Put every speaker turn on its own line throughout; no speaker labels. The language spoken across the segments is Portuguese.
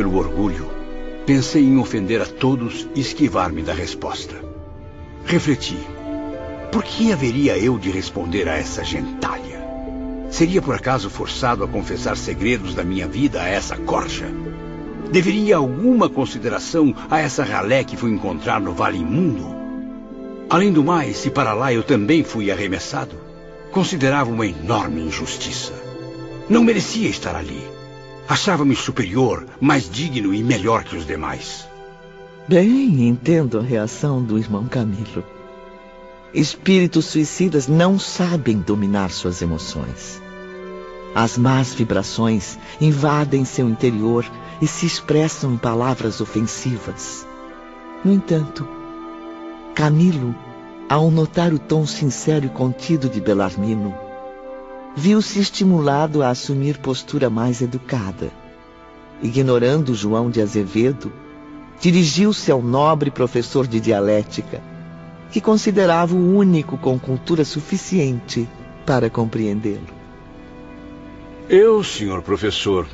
Pelo orgulho, pensei em ofender a todos e esquivar-me da resposta. Refleti. Por que haveria eu de responder a essa gentalha? Seria por acaso forçado a confessar segredos da minha vida a essa corja? Deveria alguma consideração a essa ralé que fui encontrar no Vale Imundo? Além do mais, se para lá eu também fui arremessado, considerava uma enorme injustiça. Não merecia estar ali. Achava-me superior, mais digno e melhor que os demais.
Bem, entendo a reação do irmão Camilo. Espíritos suicidas não sabem dominar suas emoções. As más vibrações invadem seu interior e se expressam em palavras ofensivas. No entanto, Camilo, ao notar o tom sincero e contido de Belarmino, viu-se estimulado a assumir postura mais educada. Ignorando João de Azevedo, dirigiu-se ao nobre professor de dialética que considerava o único com cultura suficiente para compreendê-lo.
Eu, senhor professor,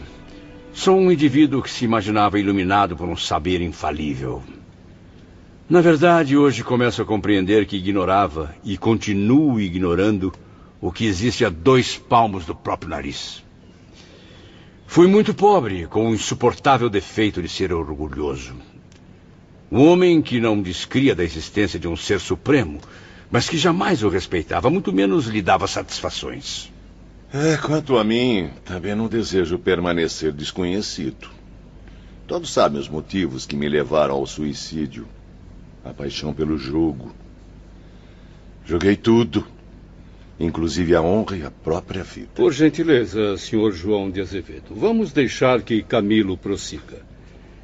sou um indivíduo que se imaginava iluminado por um saber infalível. Na verdade, hoje começo a compreender que ignorava e continuo ignorando o que existe a dois palmos do próprio nariz. Fui muito pobre, com o insuportável defeito de ser orgulhoso. Um homem que não descria da existência de um ser supremo, mas que jamais o respeitava, muito menos lhe dava satisfações.
É, quanto a mim, também não desejo permanecer desconhecido. Todos sabem os motivos que me levaram ao suicídio. A paixão pelo jogo. Joguei tudo, inclusive a honra e a própria vida.
Por gentileza, senhor João de Azevedo, vamos deixar que Camilo prossiga.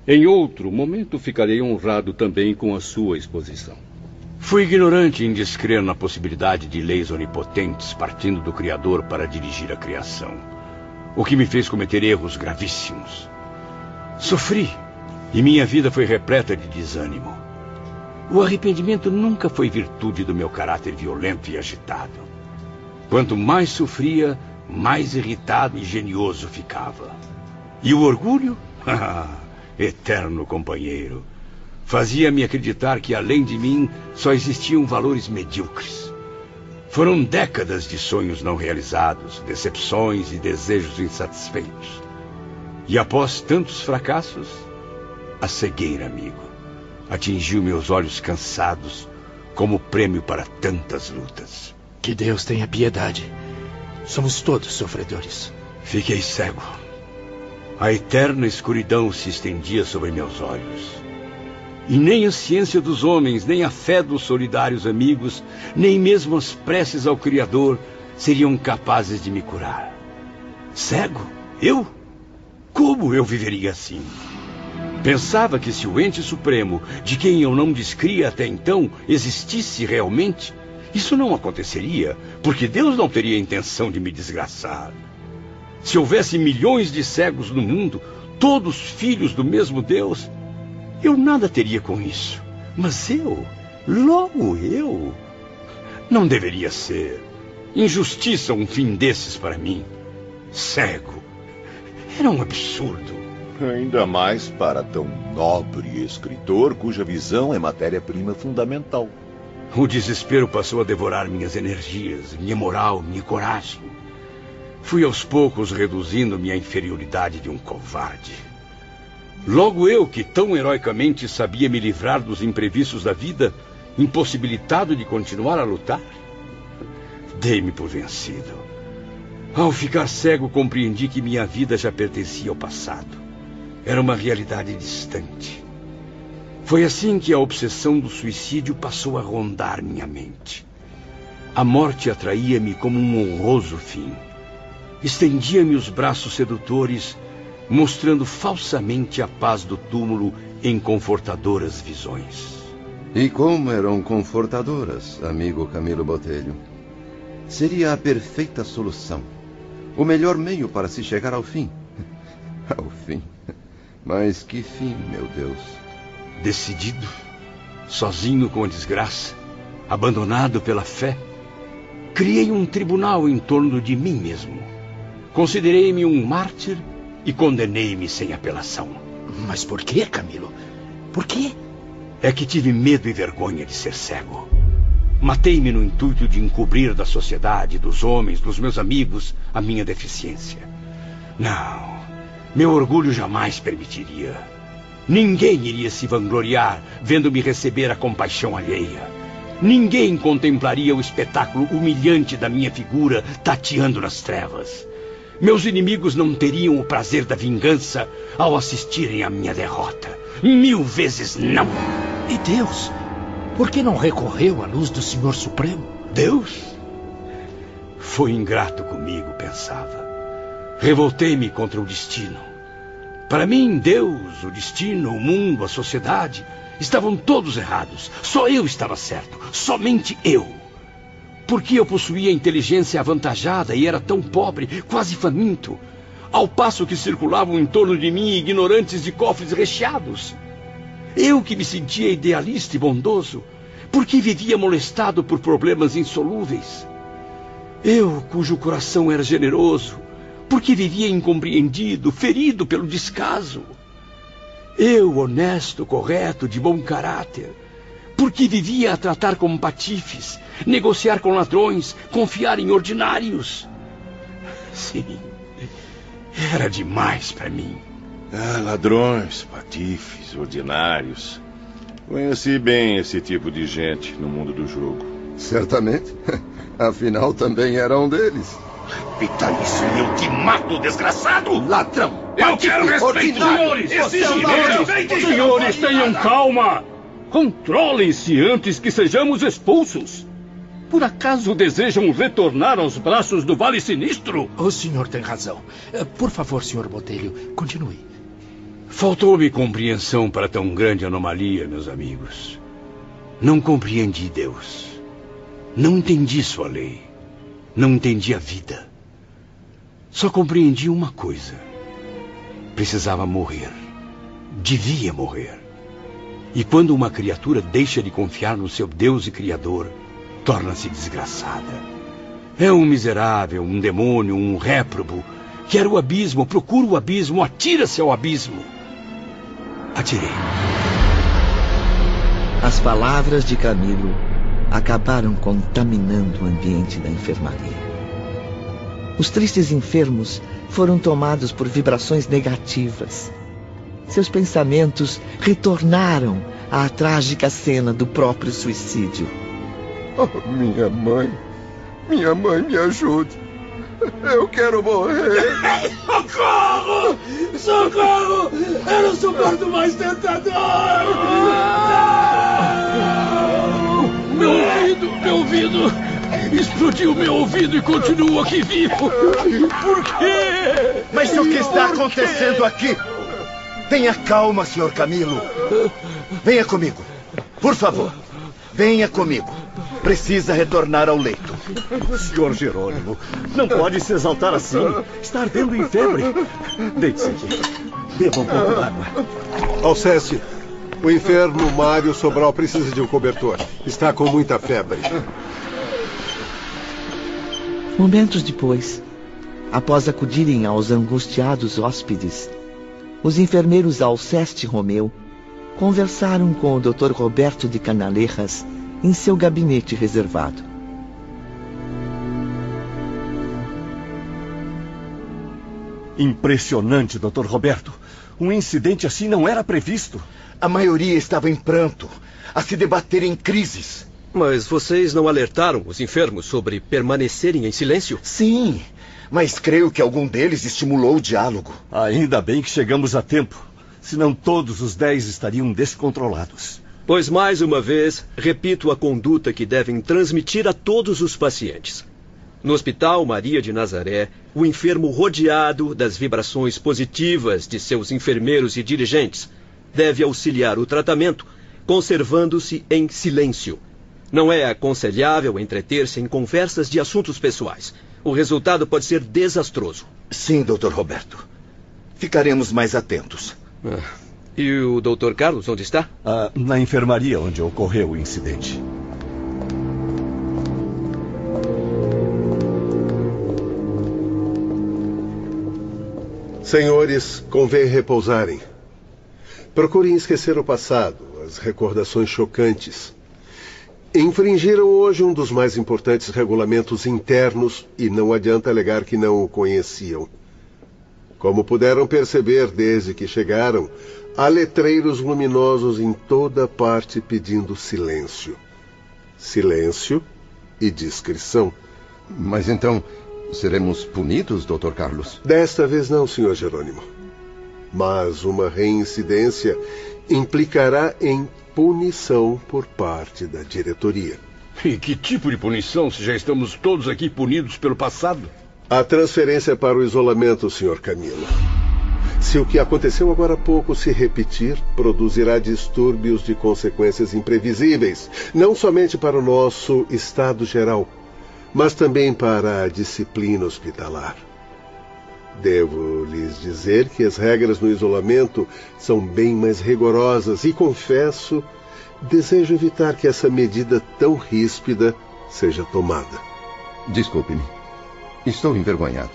Em outro momento ficarei honrado também com a sua exposição.
Fui ignorante em descrer na possibilidade de leis onipotentes partindo do Criador para dirigir a criação, o que me fez cometer erros gravíssimos. Sofri e minha vida foi repleta de desânimo. O arrependimento nunca foi virtude do meu caráter violento e agitado. Quanto mais sofria, mais irritado e genioso ficava. E o orgulho? eterno companheiro. Fazia-me acreditar que além de mim só existiam valores medíocres. Foram décadas de sonhos não realizados, decepções e desejos insatisfeitos. E após tantos fracassos, a cegueira, amigo, atingiu meus olhos cansados como prêmio para tantas lutas.
Que Deus tenha piedade. Somos todos sofredores.
Fiquei cego. A eterna escuridão se estendia sobre meus olhos. E nem a ciência dos homens, nem a fé dos solidários amigos, nem mesmo as preces ao Criador seriam capazes de me curar. Cego? Eu? Como eu viveria assim? Pensava que se o ente supremo, de quem eu não descria até então, existisse realmente, isso não aconteceria, porque Deus não teria intenção de me desgraçar. Se houvesse milhões de cegos no mundo, todos filhos do mesmo Deus, eu nada teria com isso. Mas eu, logo eu, não deveria ser. Injustiça um fim desses para mim. Cego. Era um absurdo.
Ainda mais para tão nobre escritor cuja visão é matéria-prima fundamental.
O desespero passou a devorar minhas energias, minha moral, minha coragem. Fui aos poucos reduzindo minha inferioridade de um covarde. Logo eu, que tão heroicamente sabia me livrar dos imprevistos da vida, impossibilitado de continuar a lutar? Dei-me por vencido. Ao ficar cego, compreendi que minha vida já pertencia ao passado. Era uma realidade distante. Foi assim que a obsessão do suicídio passou a rondar minha mente. A morte atraía-me como um honroso fim. Estendia-me os braços sedutores, mostrando falsamente a paz do túmulo em confortadoras visões.
E como eram confortadoras, amigo Camilo Botelho? Seria a perfeita solução. O melhor meio para se chegar ao fim. ao fim. Mas que fim, meu Deus.
Decidido, sozinho com a desgraça, abandonado pela fé, criei um tribunal em torno de mim mesmo Considerei-me um mártir e condenei-me sem apelação.
Mas por que, Camilo? Por quê?
É que tive medo e vergonha de ser cego. Matei-me no intuito de encobrir da sociedade, dos homens, dos meus amigos, a minha deficiência. Não, meu orgulho jamais permitiria. Ninguém iria se vangloriar vendo-me receber a compaixão alheia. Ninguém contemplaria o espetáculo humilhante da minha figura tateando nas trevas. Meus inimigos não teriam o prazer da vingança ao assistirem à minha derrota. Mil vezes não.
E Deus? Por que não recorreu à luz do Senhor Supremo?
Deus? Foi ingrato comigo, pensava. Revoltei-me contra o destino. Para mim, Deus, o destino, o mundo, a sociedade estavam todos errados. Só eu estava certo. Somente eu. Porque eu possuía inteligência avantajada e era tão pobre, quase faminto, ao passo que circulavam em torno de mim ignorantes de cofres recheados. Eu que me sentia idealista e bondoso, porque vivia molestado por problemas insolúveis. Eu, cujo coração era generoso, porque vivia incompreendido, ferido pelo descaso. Eu, honesto, correto, de bom caráter, porque vivia a tratar como patifes, negociar com ladrões, confiar em ordinários. Sim, era demais para mim.
Ah, ladrões, patifes, ordinários. Conheci bem esse tipo de gente no mundo do jogo.
Certamente. Afinal, também era um deles.
Repita isso e eu te mato, desgraçado!
Ladrão!
Eu quero respeito, senhores!
Senhores, senhores, tenham calma! Controlem-se antes que sejamos expulsos! Por acaso desejam retornar aos braços do Vale Sinistro?
O senhor tem razão. Eh, Por favor, senhor Botelho, continue.
Faltou-me compreensão para tão grande anomalia, meus amigos. Não compreendi Deus. Não entendi sua lei. Não entendi a vida. Só compreendi uma coisa. Precisava morrer. Devia morrer. E quando uma criatura deixa de confiar no seu Deus e Criador, torna-se desgraçada. É um miserável, um demônio, um réprobo. Quer o abismo, procura o abismo, atira-se ao abismo. Atirei.
As palavras de Camilo acabaram contaminando o ambiente da enfermaria. Os tristes enfermos foram tomados por vibrações negativas. Seus pensamentos retornaram à trágica cena do próprio suicídio.
Oh, minha mãe. Minha mãe, me ajude. Eu quero morrer.
Socorro! Socorro! Eu não suporto mais tentador! Meu ouvido, meu ouvido! Explodiu meu ouvido e continuo aqui vivo! Por quê?
Mas o que está acontecendo aqui? Tenha calma, senhor Camilo. Venha comigo. Por favor. Venha comigo. Precisa retornar ao leito.
Senhor Jerônimo, não pode se exaltar assim. Está ardendo em febre. Deite-se aqui. Beba um pouco d'água.
Alceste, o enfermo Mário Sobral precisa de um cobertor. Está com muita febre.
Momentos depois, após acudirem aos angustiados hóspedes, os enfermeiros Alceste e Romeu conversaram com o Dr. Roberto de Canalejas em seu gabinete reservado.
Impressionante, Dr. Roberto. Um incidente assim não era previsto.
A maioria estava em pranto, a se debater em crises.
Mas vocês não alertaram os enfermos sobre permanecerem em silêncio?
Sim, mas creio que algum deles estimulou o diálogo.
Ainda bem que chegamos a tempo. Senão todos os dez estariam descontrolados.
Pois, mais uma vez, repito a conduta que devem transmitir a todos os pacientes. No Hospital Maria de Nazaré, o enfermo rodeado das vibrações positivas de seus enfermeiros e dirigentes deve auxiliar o tratamento, conservando-se em silêncio. Não é aconselhável entreter-se em conversas de assuntos pessoais. O resultado pode ser desastroso.
Sim, doutor Roberto. Ficaremos mais atentos.
Ah, E o Dr. Carlos, onde está?
Ah, na enfermaria onde ocorreu o incidente.
Senhores, convém repousarem. Procurem esquecer o passado, as recordações chocantes. Infringiram hoje um dos mais importantes regulamentos internos e não adianta alegar que não o conheciam. Como puderam perceber desde que chegaram, há letreiros luminosos em toda parte pedindo silêncio. Silêncio e discrição.
Mas então, seremos punidos, Dr. Carlos?
Desta vez não, Sr. Jerônimo. Mas uma reincidência implicará em punição por parte da diretoria.
E que tipo de punição se já estamos todos aqui punidos pelo passado?
A transferência para o isolamento, Sr. Camilo. Se o que aconteceu agora há pouco se repetir, produzirá distúrbios de consequências imprevisíveis, não somente para o nosso estado geral, mas também para a disciplina hospitalar. Devo lhes dizer que as regras no isolamento são bem mais rigorosas e, confesso, desejo evitar que essa medida tão ríspida seja tomada.
Desculpe-me. Estou envergonhado.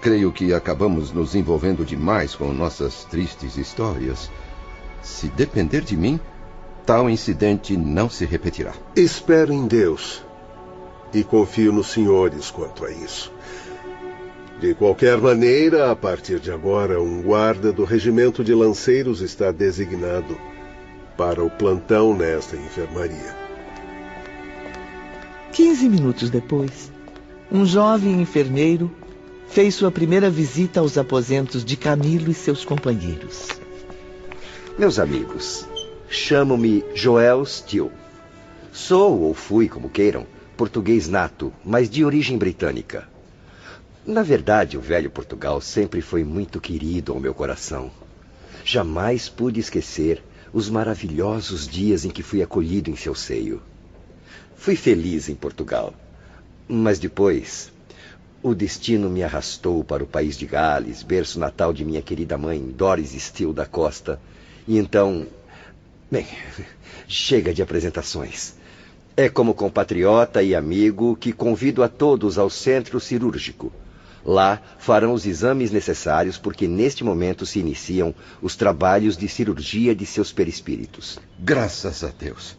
Creio que acabamos nos envolvendo demais com nossas tristes histórias. Se depender de mim, tal incidente não se repetirá.
Espero em Deus e confio nos senhores quanto a isso. De qualquer maneira, a partir de agora, um guarda do regimento de lanceiros está designado para o plantão nesta enfermaria.
Quinze minutos depois, um jovem enfermeiro fez sua primeira visita aos aposentos de Camilo e seus companheiros.
Meus amigos, chamo-me Joel Steele. Sou, ou fui, como queiram, português nato, mas de origem britânica. Na verdade, o velho Portugal sempre foi muito querido ao meu coração. Jamais pude esquecer os maravilhosos dias em que fui acolhido em seu seio. Fui feliz em Portugal, mas depois o destino me arrastou para o país de Gales, berço natal de minha querida mãe, Doris Steele da Costa. E então. Bem, chega de apresentações. É como compatriota e amigo que convido a todos ao centro cirúrgico. Lá farão os exames necessários porque neste momento se iniciam os trabalhos de cirurgia de seus perispíritos.
Graças a Deus.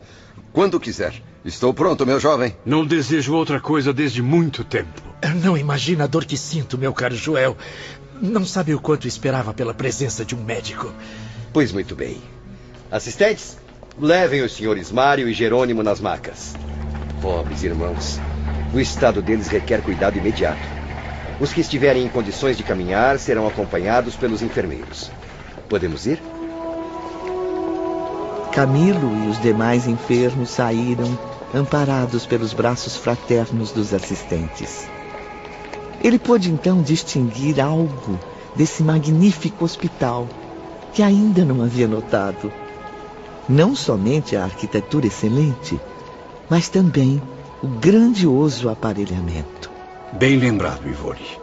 Quando quiser. Estou pronto, meu jovem.
Não desejo outra coisa desde muito tempo.
Não imagina a dor que sinto, meu caro Joel. Não sabe o quanto esperava pela presença de um médico.
Pois muito bem. Assistentes, levem os senhores Mário e Jerônimo nas macas. Pobres irmãos. O estado deles requer cuidado imediato. Os que estiverem em condições de caminhar serão acompanhados pelos enfermeiros. Podemos ir?
Camilo e os demais enfermos saíram, amparados pelos braços fraternos dos assistentes. Ele pôde então distinguir algo desse magnífico hospital que ainda não havia notado. Não somente a arquitetura excelente, mas também o grandioso aparelhamento.
Bem lembrado, Ivori.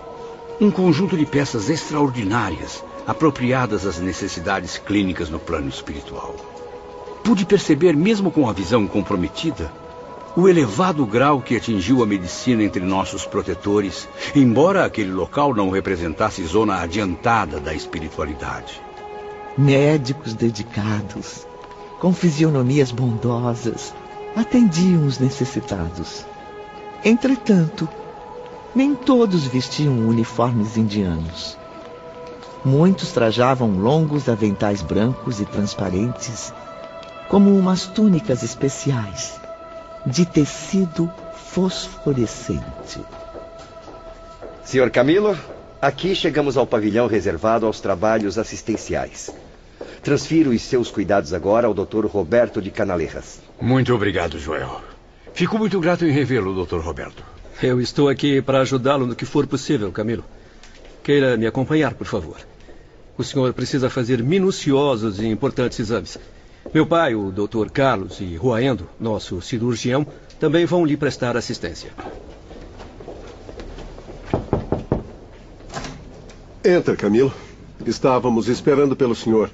Um conjunto de peças extraordinárias, apropriadas às necessidades clínicas no plano espiritual. Pude perceber, mesmo com a visão comprometida, o elevado grau que atingiu a medicina entre nossos protetores, embora aquele local não representasse zona adiantada da espiritualidade.
Médicos dedicados, com fisionomias bondosas, atendiam os necessitados. Entretanto, nem todos vestiam uniformes indianos. Muitos trajavam longos aventais brancos e transparentes, como umas túnicas especiais, de tecido fosforescente.
Senhor Camilo, aqui chegamos ao pavilhão reservado aos trabalhos assistenciais. Transfiro os seus cuidados agora ao Dr. Roberto de Canalerras.
Muito obrigado, Joel. Fico muito grato em revê-lo, Dr. Roberto.
Eu estou aqui para ajudá-lo no que for possível, Camilo. Queira me acompanhar, por favor. O senhor precisa fazer minuciosos e importantes exames. Meu pai, o Dr. Carlos e Ruaendo, nosso cirurgião, também vão lhe prestar assistência.
Entra, Camilo. Estávamos esperando pelo senhor.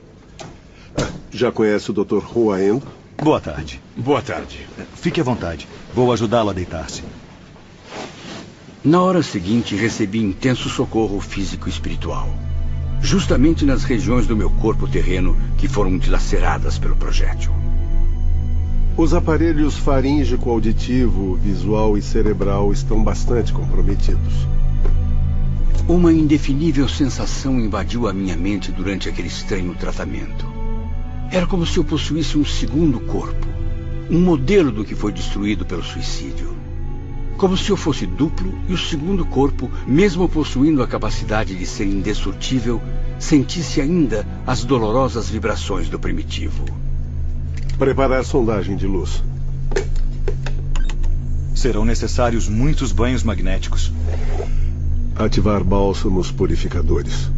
Ah, Já conhece o Dr. Ruaendo?
Boa tarde.
Boa tarde.
Fique à vontade. Vou ajudá-lo a deitar-se.
Na hora seguinte, recebi intenso socorro físico e espiritual. justamente nas regiões do meu corpo terreno que foram dilaceradas pelo projétil.
Os aparelhos faríngico, auditivo, visual e cerebral estão bastante comprometidos.
Uma indefinível sensação invadiu a minha mente durante aquele estranho tratamento. Era como se eu possuísse um segundo corpo, um modelo do que foi destruído pelo suicídio. Como se eu fosse duplo e o segundo corpo, mesmo possuindo a capacidade de ser indestrutível, sentisse ainda as dolorosas vibrações do primitivo.
Preparar sondagem de luz.
Serão necessários muitos banhos magnéticos.
Ativar bálsamos purificadores.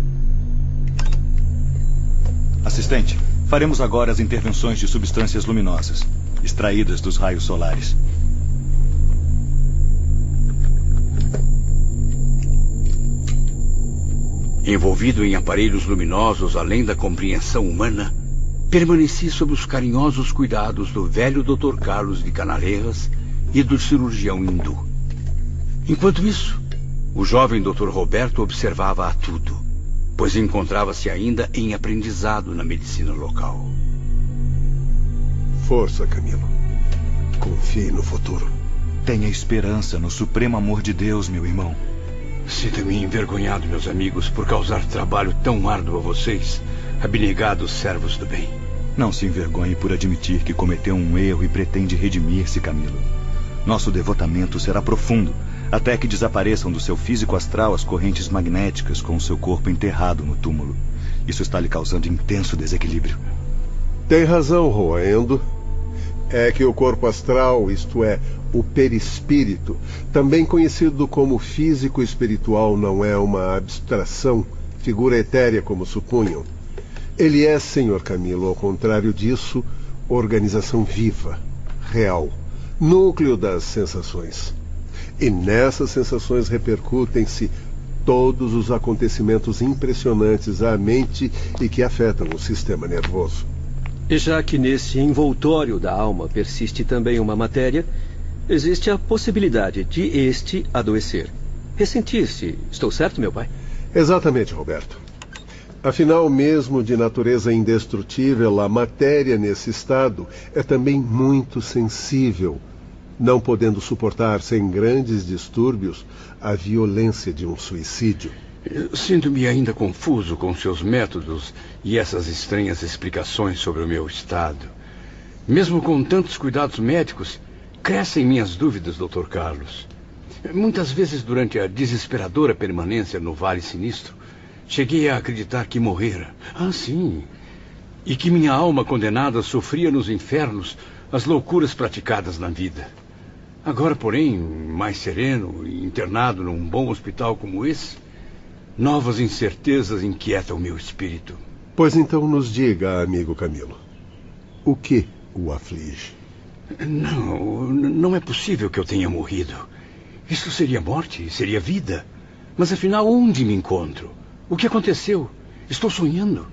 Assistente, faremos agora as intervenções de substâncias luminosas, extraídas dos raios solares.
Envolvido em aparelhos luminosos além da compreensão humana, permaneci sob os carinhosos cuidados do velho Dr. Carlos de Canalejas e do cirurgião hindu. Enquanto isso, o jovem Dr. Roberto observava a tudo, pois encontrava-se ainda em aprendizado na medicina local.
Força, Camilo. Confie no futuro.
Tenha esperança no supremo amor de Deus, meu irmão.
Sinto-me envergonhado, meus amigos, por causar trabalho tão árduo a vocês, abnegados servos do bem.
Não se envergonhe por admitir que cometeu um erro e pretende redimir-se, Camilo. Nosso devotamento será profundo, até que desapareçam do seu físico astral as correntes magnéticas com o seu corpo enterrado no túmulo. Isso está lhe causando intenso desequilíbrio.
Tem razão, Roendo. É que o corpo astral, isto é, o perispírito, também conhecido como físico espiritual, não é uma abstração, figura etérea como supunham. Ele é, senhor Camilo, ao contrário disso, organização viva, real, núcleo das sensações. E nessas sensações repercutem-se todos os acontecimentos impressionantes à mente e que afetam o sistema nervoso.
Já que nesse envoltório da alma persiste também uma matéria, existe a possibilidade de este adoecer. Ressentir-se. Estou certo, meu pai?
Exatamente, Roberto. Afinal, mesmo de natureza indestrutível, a matéria nesse estado é também muito sensível, não podendo suportar sem grandes distúrbios a violência de um suicídio.
Sinto-me ainda confuso com seus métodos e essas estranhas explicações sobre o meu estado. Mesmo com tantos cuidados médicos, crescem minhas dúvidas, Dr. Carlos. Muitas vezes, durante a desesperadora permanência no Vale Sinistro, cheguei a acreditar que morrera. Ah, sim. E que minha alma condenada sofria nos infernos as loucuras praticadas na vida. Agora, porém, mais sereno internado num bom hospital como esse, Novas incertezas inquietam meu espírito.
Pois então nos diga, amigo Camilo, o que o aflige?
Não, não é possível que eu tenha morrido. Isso seria morte, seria vida. Mas afinal, onde me encontro? O que aconteceu? Estou sonhando.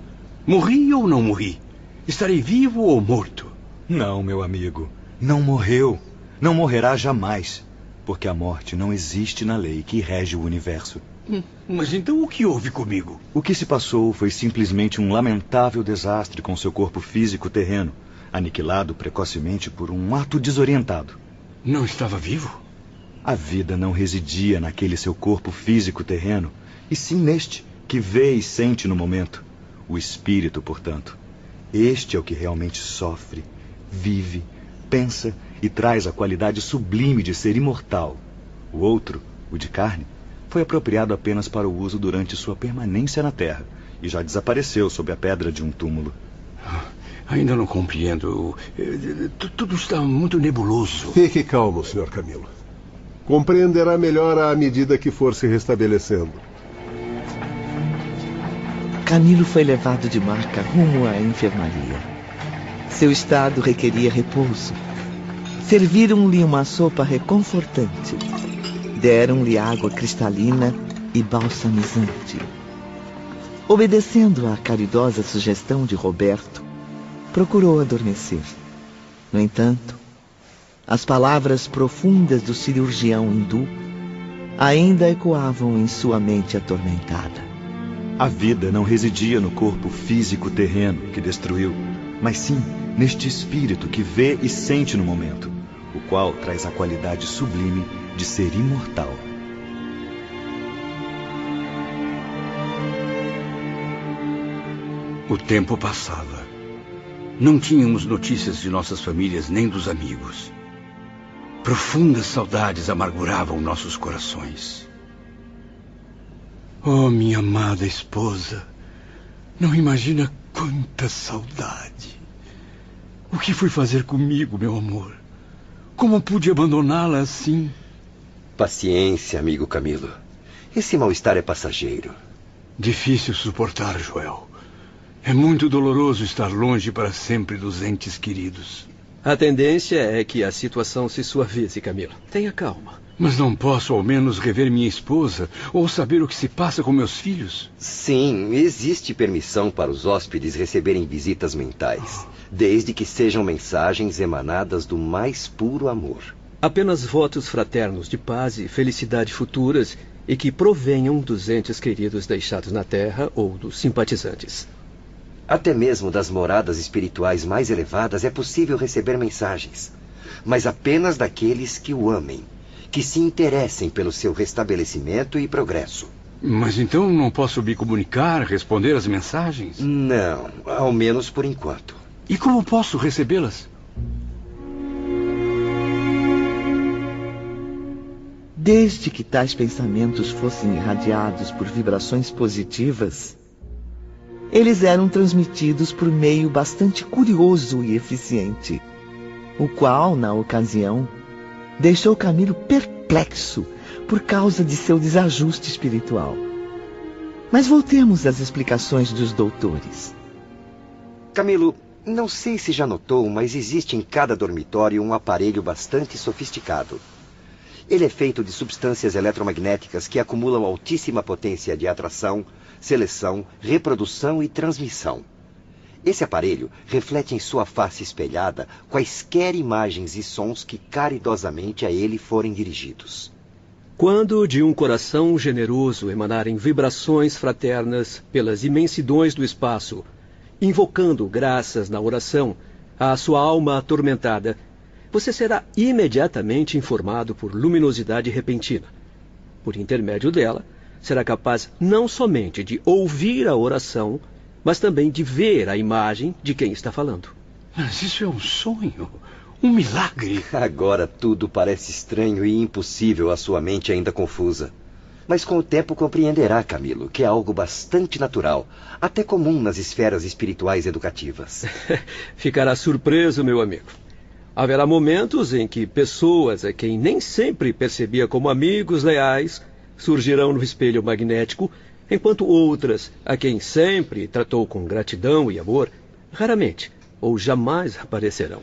Morri ou não morri? Estarei vivo ou morto?
Não, meu amigo. Não morreu. Não morrerá jamais. Porque a morte não existe na lei que rege o universo.
Mas então o que houve comigo?
O que se passou foi simplesmente um lamentável desastre com seu corpo físico terreno, aniquilado precocemente por um ato desorientado.
Não estava vivo?
A vida não residia naquele seu corpo físico terreno, e sim neste, que vê e sente no momento. O espírito, portanto. Este é o que realmente sofre, vive, pensa e traz a qualidade sublime de ser imortal. O outro, o de carne, foi apropriado apenas para o uso durante sua permanência na Terra e já desapareceu sob a pedra de um túmulo.
Ainda não compreendo. Tudo está muito nebuloso.
Fique calmo, Sr. Camilo. Compreenderá melhor à medida que for se restabelecendo.
Camilo foi levado de marca rumo à enfermaria. Seu estado requeria repouso. Serviram-lhe uma sopa reconfortante Deram-lhe água cristalina e balsamizante. Obedecendo à caridosa sugestão de Roberto, procurou adormecer. No entanto, as palavras profundas do cirurgião hindu ainda ecoavam em sua mente atormentada.
A vida não residia no corpo físico terreno que destruiu, mas sim neste espírito que vê e sente no momento, o qual traz a qualidade sublime de ser imortal.
O tempo passava. Não tínhamos notícias de nossas famílias nem dos amigos. Profundas saudades amarguravam nossos corações. Oh, minha amada esposa, não imagina quanta saudade. O que foi fazer comigo, meu amor? Como pude abandoná-la assim?
Paciência, amigo Camilo. Esse mal-estar é passageiro.
Difícil suportar, Joel. É muito doloroso estar longe para sempre dos entes queridos.
A tendência é que a situação se suavize, Camilo. Tenha calma.
Mas não posso ao menos rever minha esposa ou saber o que se passa com meus filhos?
Sim, existe permissão para os hóspedes receberem visitas mentais, desde que sejam mensagens emanadas do mais puro amor.
Apenas votos fraternos de paz e felicidade futuras e que provenham dos entes queridos deixados na Terra ou dos simpatizantes.
Até mesmo das moradas espirituais mais elevadas é possível receber mensagens, mas apenas daqueles que o amem, que se interessem pelo seu restabelecimento e progresso.
Mas então não posso me comunicar, responder as mensagens?
Não, ao menos por enquanto.
E como posso recebê-las?
Desde que tais pensamentos fossem irradiados por vibrações positivas, eles eram transmitidos por meio bastante curioso e eficiente, o qual, na ocasião, deixou Camilo perplexo por causa de seu desajuste espiritual. Mas voltemos às explicações dos doutores.
Camilo, não sei se já notou, mas existe em cada dormitório um aparelho bastante sofisticado. Ele é feito de substâncias eletromagnéticas que acumulam altíssima potência de atração, seleção, reprodução e transmissão. Esse aparelho reflete em sua face espelhada quaisquer imagens e sons que caridosamente a ele forem dirigidos.
Quando de um coração generoso emanarem vibrações fraternas pelas imensidões do espaço, invocando graças na oração à sua alma atormentada, você será imediatamente informado por luminosidade repentina. Por intermédio dela, será capaz não somente de ouvir a oração, mas também de ver a imagem de quem está falando.
Mas isso é um sonho, um milagre.
Agora tudo parece estranho e impossível à sua mente ainda confusa. Mas com o tempo compreenderá, Camilo, que é algo bastante natural, até comum nas esferas espirituais educativas.
Ficará surpreso, meu amigo. Haverá momentos em que pessoas a quem nem sempre percebia como amigos leais surgirão no espelho magnético, enquanto outras, a quem sempre tratou com gratidão e amor, raramente ou jamais aparecerão.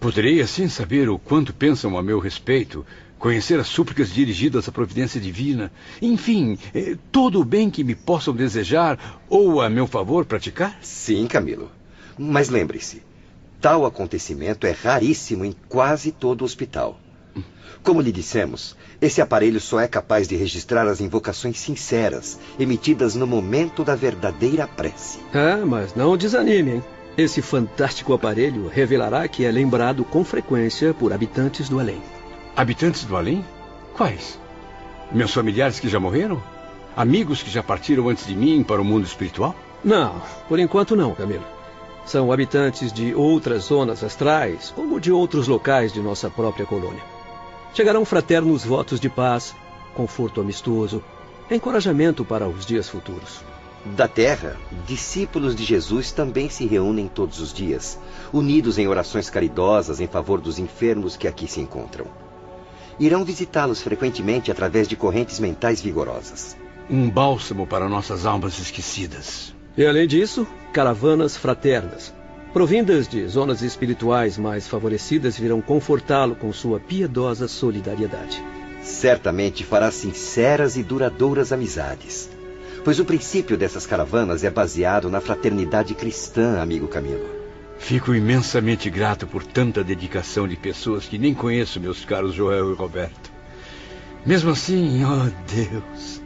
Poderei assim saber o quanto pensam a meu respeito, conhecer as súplicas dirigidas à providência divina, enfim, eh, todo o bem que me possam desejar ou a meu favor praticar?
Sim, Camilo. Mas lembre-se, tal acontecimento é raríssimo em quase todo o hospital. Como lhe dissemos, esse aparelho só é capaz de registrar as invocações sinceras, emitidas no momento da verdadeira prece.
Ah, mas não desanime, hein? Esse fantástico aparelho revelará que é lembrado com frequência por habitantes do além.
Habitantes do além? Quais? Meus familiares que já morreram? Amigos que já partiram antes de mim para o mundo espiritual?
Não, por enquanto não, Camilo. São habitantes de outras zonas astrais, como de outros locais de nossa própria colônia. Chegarão fraternos votos de paz, conforto amistoso, encorajamento para os dias futuros.
Da terra, discípulos de Jesus também se reúnem todos os dias, unidos em orações caridosas em favor dos enfermos que aqui se encontram. Irão visitá-los frequentemente através de correntes mentais vigorosas.
Um bálsamo para nossas almas esquecidas.
E além disso, caravanas fraternas, provindas de zonas espirituais mais favorecidas, virão confortá-lo com sua piedosa solidariedade.
Certamente fará sinceras e duradouras amizades. Pois o princípio dessas caravanas é baseado na fraternidade cristã, amigo Camilo.
Fico imensamente grato por tanta dedicação de pessoas que nem conheço, meus caros Joel e Roberto. Mesmo assim, oh Deus,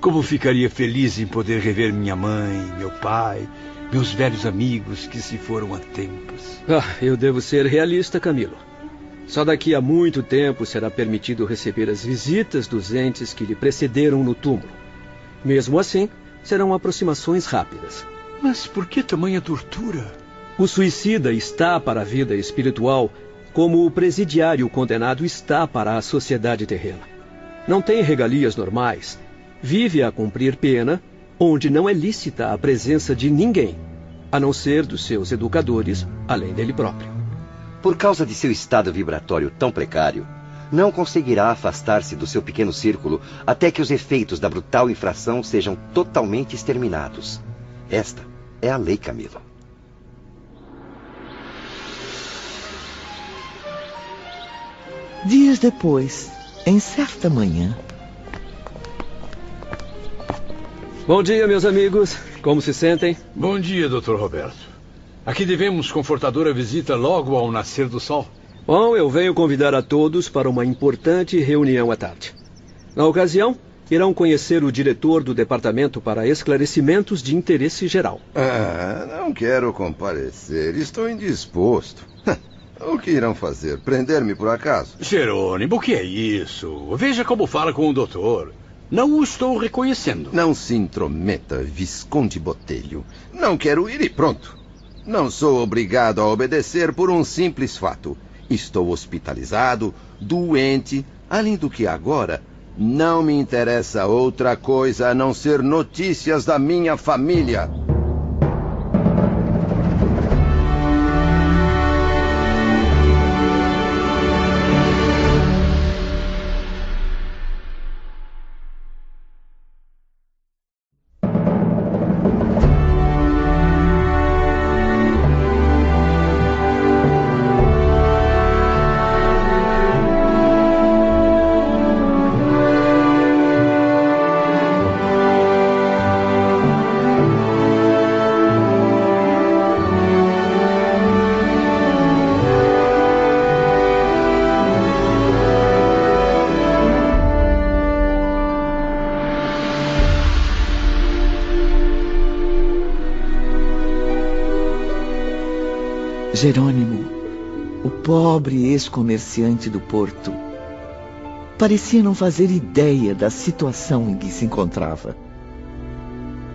Como ficaria feliz em poder rever minha mãe, meu pai, meus velhos amigos que se foram há tempos.
Ah, eu devo ser realista, Camilo. Só daqui a muito tempo será permitido receber as visitas dos entes que lhe precederam no túmulo. Mesmo assim, serão aproximações rápidas.
Mas por que tamanha tortura?
O suicida está para a vida espiritual como o presidiário condenado está para a sociedade terrena. Não tem regalias normais, vive a cumprir pena onde não é lícita a presença de ninguém, a não ser dos seus educadores, além dele próprio.
Por causa de seu estado vibratório tão precário, não conseguirá afastar-se do seu pequeno círculo até que os efeitos da brutal infração sejam totalmente exterminados. Esta é a lei, Camilo.
Dias depois, em certa manhã.
Bom dia, meus amigos. Como se sentem?
Bom dia, Dr. Roberto. Aqui devemos confortadora visita logo ao nascer do sol.
Bom, eu venho convidar a todos para uma importante reunião à tarde. Na ocasião, irão conhecer o diretor do Departamento para Esclarecimentos de Interesse Geral.
Ah, não quero comparecer. Estou indisposto. O que irão fazer? Prender-me por acaso?
Jerônimo, o que é isso? Veja como fala com o doutor. Não o estou reconhecendo.
Não se intrometa, Visconde Botelho. Não quero ir e pronto. Não sou obrigado a obedecer por um simples fato. Estou hospitalizado, doente, além do que agora não me interessa outra coisa a não ser notícias da minha família.
Ex-comerciante do porto, parecia não fazer ideia da situação em que se encontrava.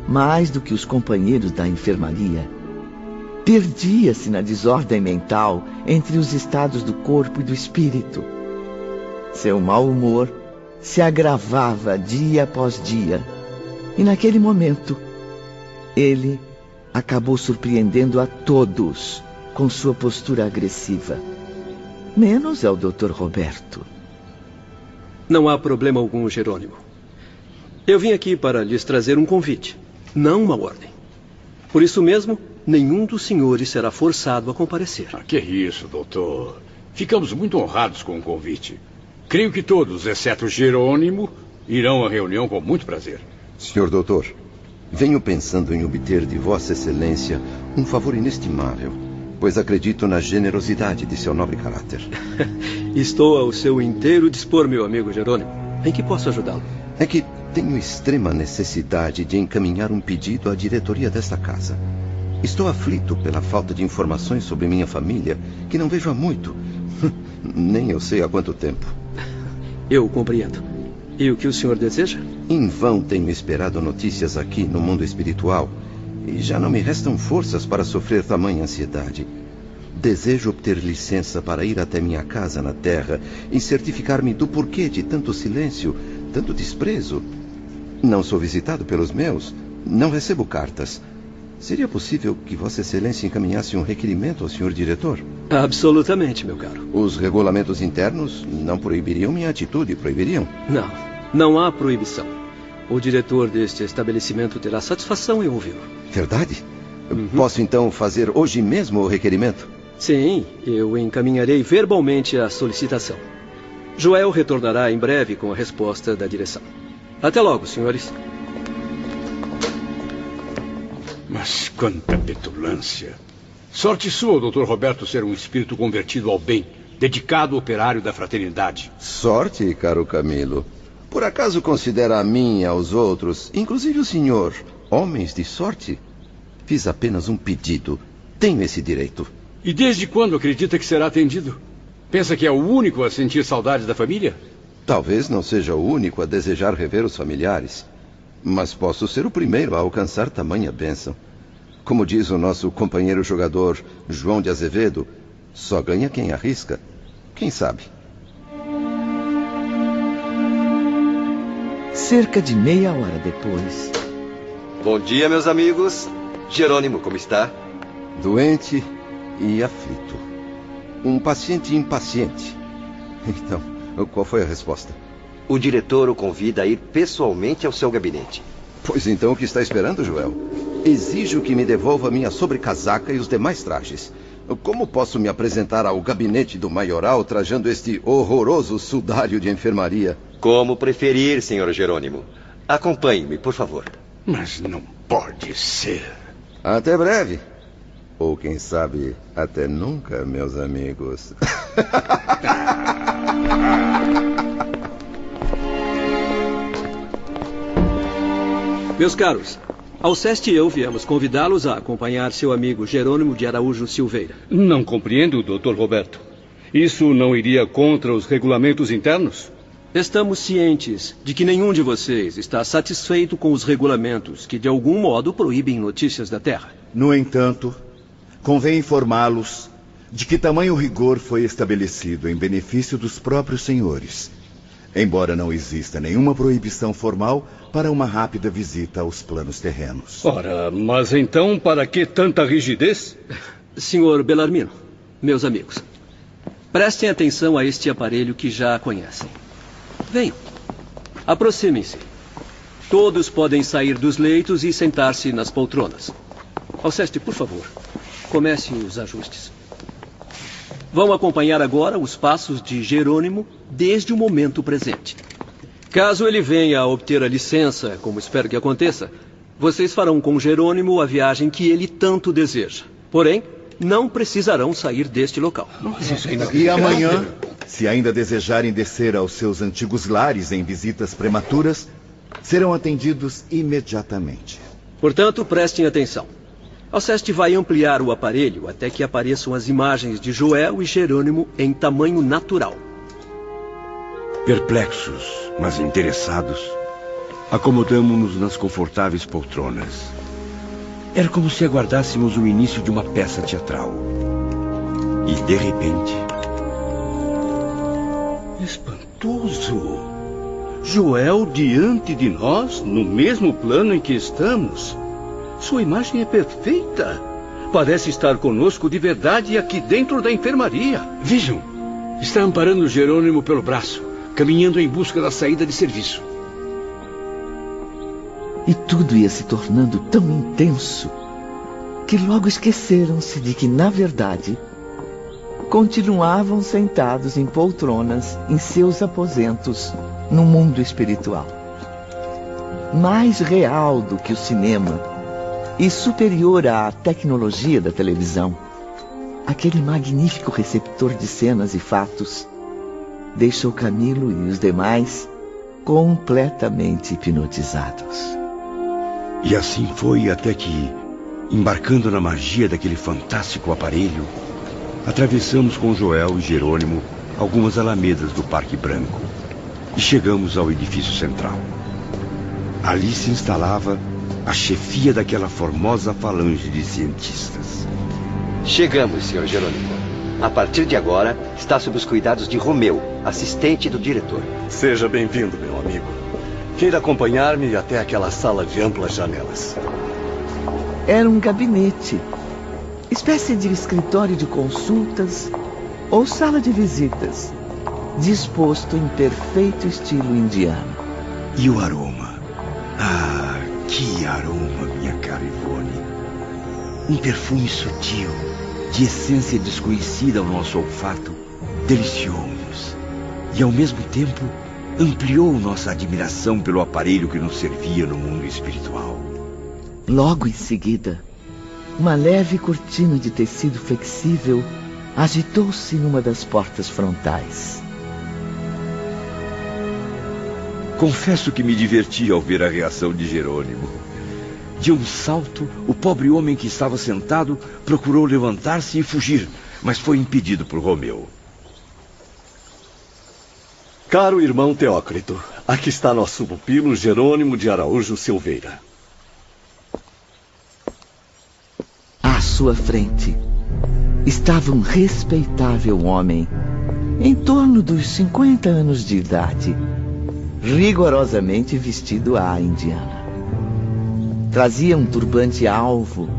Mais do que os companheiros da enfermaria, perdia-se na desordem mental entre os estados do corpo e do espírito. Seu mau humor se agravava dia após dia, e naquele momento, ele acabou surpreendendo a todos com sua postura agressiva. Menos ao Dr. Roberto.
Não há problema algum, Jerônimo. Eu vim aqui para lhes trazer um convite, não uma ordem. Por isso mesmo, nenhum dos senhores será forçado a comparecer.
Ah, que isso, doutor. Ficamos muito honrados com o convite. Creio que todos, exceto Jerônimo, irão à reunião com muito prazer.
Senhor doutor, venho pensando em obter de Vossa Excelência um favor inestimável pois acredito na generosidade de seu nobre caráter.
Estou ao seu inteiro dispor, meu amigo Jerônimo. Em que posso ajudá-lo?
É que tenho extrema necessidade de encaminhar um pedido à diretoria desta casa. Estou aflito pela falta de informações sobre minha família, que não vejo há muito. Nem eu sei há quanto tempo.
Eu compreendo. E o que o senhor deseja?
Em vão tenho esperado notícias aqui no mundo espiritual e já não me restam forças para sofrer tamanha ansiedade. Desejo obter licença para ir até minha casa na Terra e certificar-me do porquê de tanto silêncio, tanto desprezo. Não sou visitado pelos meus, não recebo cartas. Seria possível que Vossa Excelência encaminhasse um requerimento ao senhor diretor?
Absolutamente, meu caro.
Os regulamentos internos não proibiriam minha atitude, proibiriam?
Não, não há proibição. O diretor deste estabelecimento terá satisfação em ouvi-lo.
Verdade? Uhum. Posso então fazer hoje mesmo o requerimento?
Sim, eu encaminharei verbalmente a solicitação. Joel retornará em breve com a resposta da direção. Até logo, senhores.
Mas quanta petulância. Sorte sua, doutor Roberto, ser um espírito convertido ao bem, dedicado ao operário da fraternidade.
Sorte, caro Camilo. Por acaso considera a mim e aos outros, inclusive o senhor, homens de sorte? Fiz apenas um pedido. Tenho esse direito.
E desde quando acredita que será atendido? Pensa que é o único a sentir saudades da família?
Talvez não seja o único a desejar rever os familiares, mas posso ser o primeiro a alcançar tamanha bênção. Como diz o nosso companheiro jogador João de Azevedo, só ganha quem arrisca. Quem sabe?
Cerca de meia hora depois.
Bom dia, meus amigos. Jerônimo, como está?
Doente e aflito. Um paciente impaciente. Então, qual foi a resposta?
O diretor o convida a ir pessoalmente ao seu gabinete.
Pois então, o que está esperando, Joel? Exijo que me devolva minha sobrecasaca e os demais trajes. Como posso me apresentar ao gabinete do maioral trajando este horroroso sudário de enfermaria?
Como preferir, senhor Jerônimo. Acompanhe-me, por favor.
Mas não pode ser.
Até breve. Ou quem sabe, até nunca, meus amigos.
Meus caros, Alceste e eu viemos convidá-los a acompanhar seu amigo Jerônimo de Araújo Silveira.
Não compreendo, Dr. Roberto. Isso não iria contra os regulamentos internos?
Estamos cientes de que nenhum de vocês está satisfeito com os regulamentos que, de algum modo, proíbem notícias da Terra.
No entanto, convém informá-los de que tamanho rigor foi estabelecido em benefício dos próprios senhores, embora não exista nenhuma proibição formal para uma rápida visita aos planos terrenos.
Ora, mas então para que tanta rigidez?
Senhor Belarmino, meus amigos, prestem atenção a este aparelho que já conhecem. Venham, aproximem-se. Todos podem sair dos leitos e sentar-se nas poltronas. Alceste, por favor, comece os ajustes. Vão acompanhar agora os passos de Jerônimo desde o momento presente. Caso ele venha a obter a licença, como espero que aconteça, vocês farão com Jerônimo a viagem que ele tanto deseja. Porém, não precisarão sair deste local.
E amanhã, se ainda desejarem descer aos seus antigos lares em visitas prematuras, serão atendidos imediatamente.
Portanto, prestem atenção. Alceste vai ampliar o aparelho até que apareçam as imagens de Joel e Jerônimo em tamanho natural.
Perplexos, mas interessados, acomodamos-nos nas confortáveis poltronas. Era como se aguardássemos o início de uma peça teatral. E, de repente.
Espantoso! Joel diante de nós, no mesmo plano em que estamos. Sua imagem é perfeita. Parece estar conosco de verdade aqui dentro da enfermaria.
Vejam, está amparando Jerônimo pelo braço, caminhando em busca da saída de serviço.
E tudo ia se tornando tão intenso que logo esqueceram-se de que, na verdade, continuavam sentados em poltronas em seus aposentos no mundo espiritual. Mais real do que o cinema e superior à tecnologia da televisão, aquele magnífico receptor de cenas e fatos deixou Camilo e os demais completamente hipnotizados.
E assim foi até que, embarcando na magia daquele fantástico aparelho, atravessamos com Joel e Jerônimo algumas alamedas do Parque Branco e chegamos ao edifício central. Ali se instalava a chefia daquela formosa falange de cientistas.
Chegamos, Sr. Jerônimo. A partir de agora, está sob os cuidados de Romeu, assistente do diretor.
Seja bem-vindo, meu amigo. Queira acompanhar-me até aquela sala de amplas janelas.
Era um gabinete, espécie de escritório de consultas ou sala de visitas, disposto em perfeito estilo indiano.
E o aroma? Ah, que aroma, minha cara Ivone. Um perfume sutil, de essência desconhecida ao nosso olfato, deliciou-nos. E ao mesmo tempo ampliou nossa admiração pelo aparelho que nos servia no mundo espiritual.
Logo em seguida, uma leve cortina de tecido flexível agitou-se numa das portas frontais.
Confesso que me diverti ao ver a reação de Jerônimo. De um salto, o pobre homem que estava sentado procurou levantar-se e fugir, mas foi impedido por Romeu.
Caro irmão Teócrito, aqui está nosso pupilo Jerônimo de Araújo Silveira.
À sua frente estava um respeitável homem, em torno dos 50 anos de idade, rigorosamente vestido à indiana. Trazia um turbante alvo,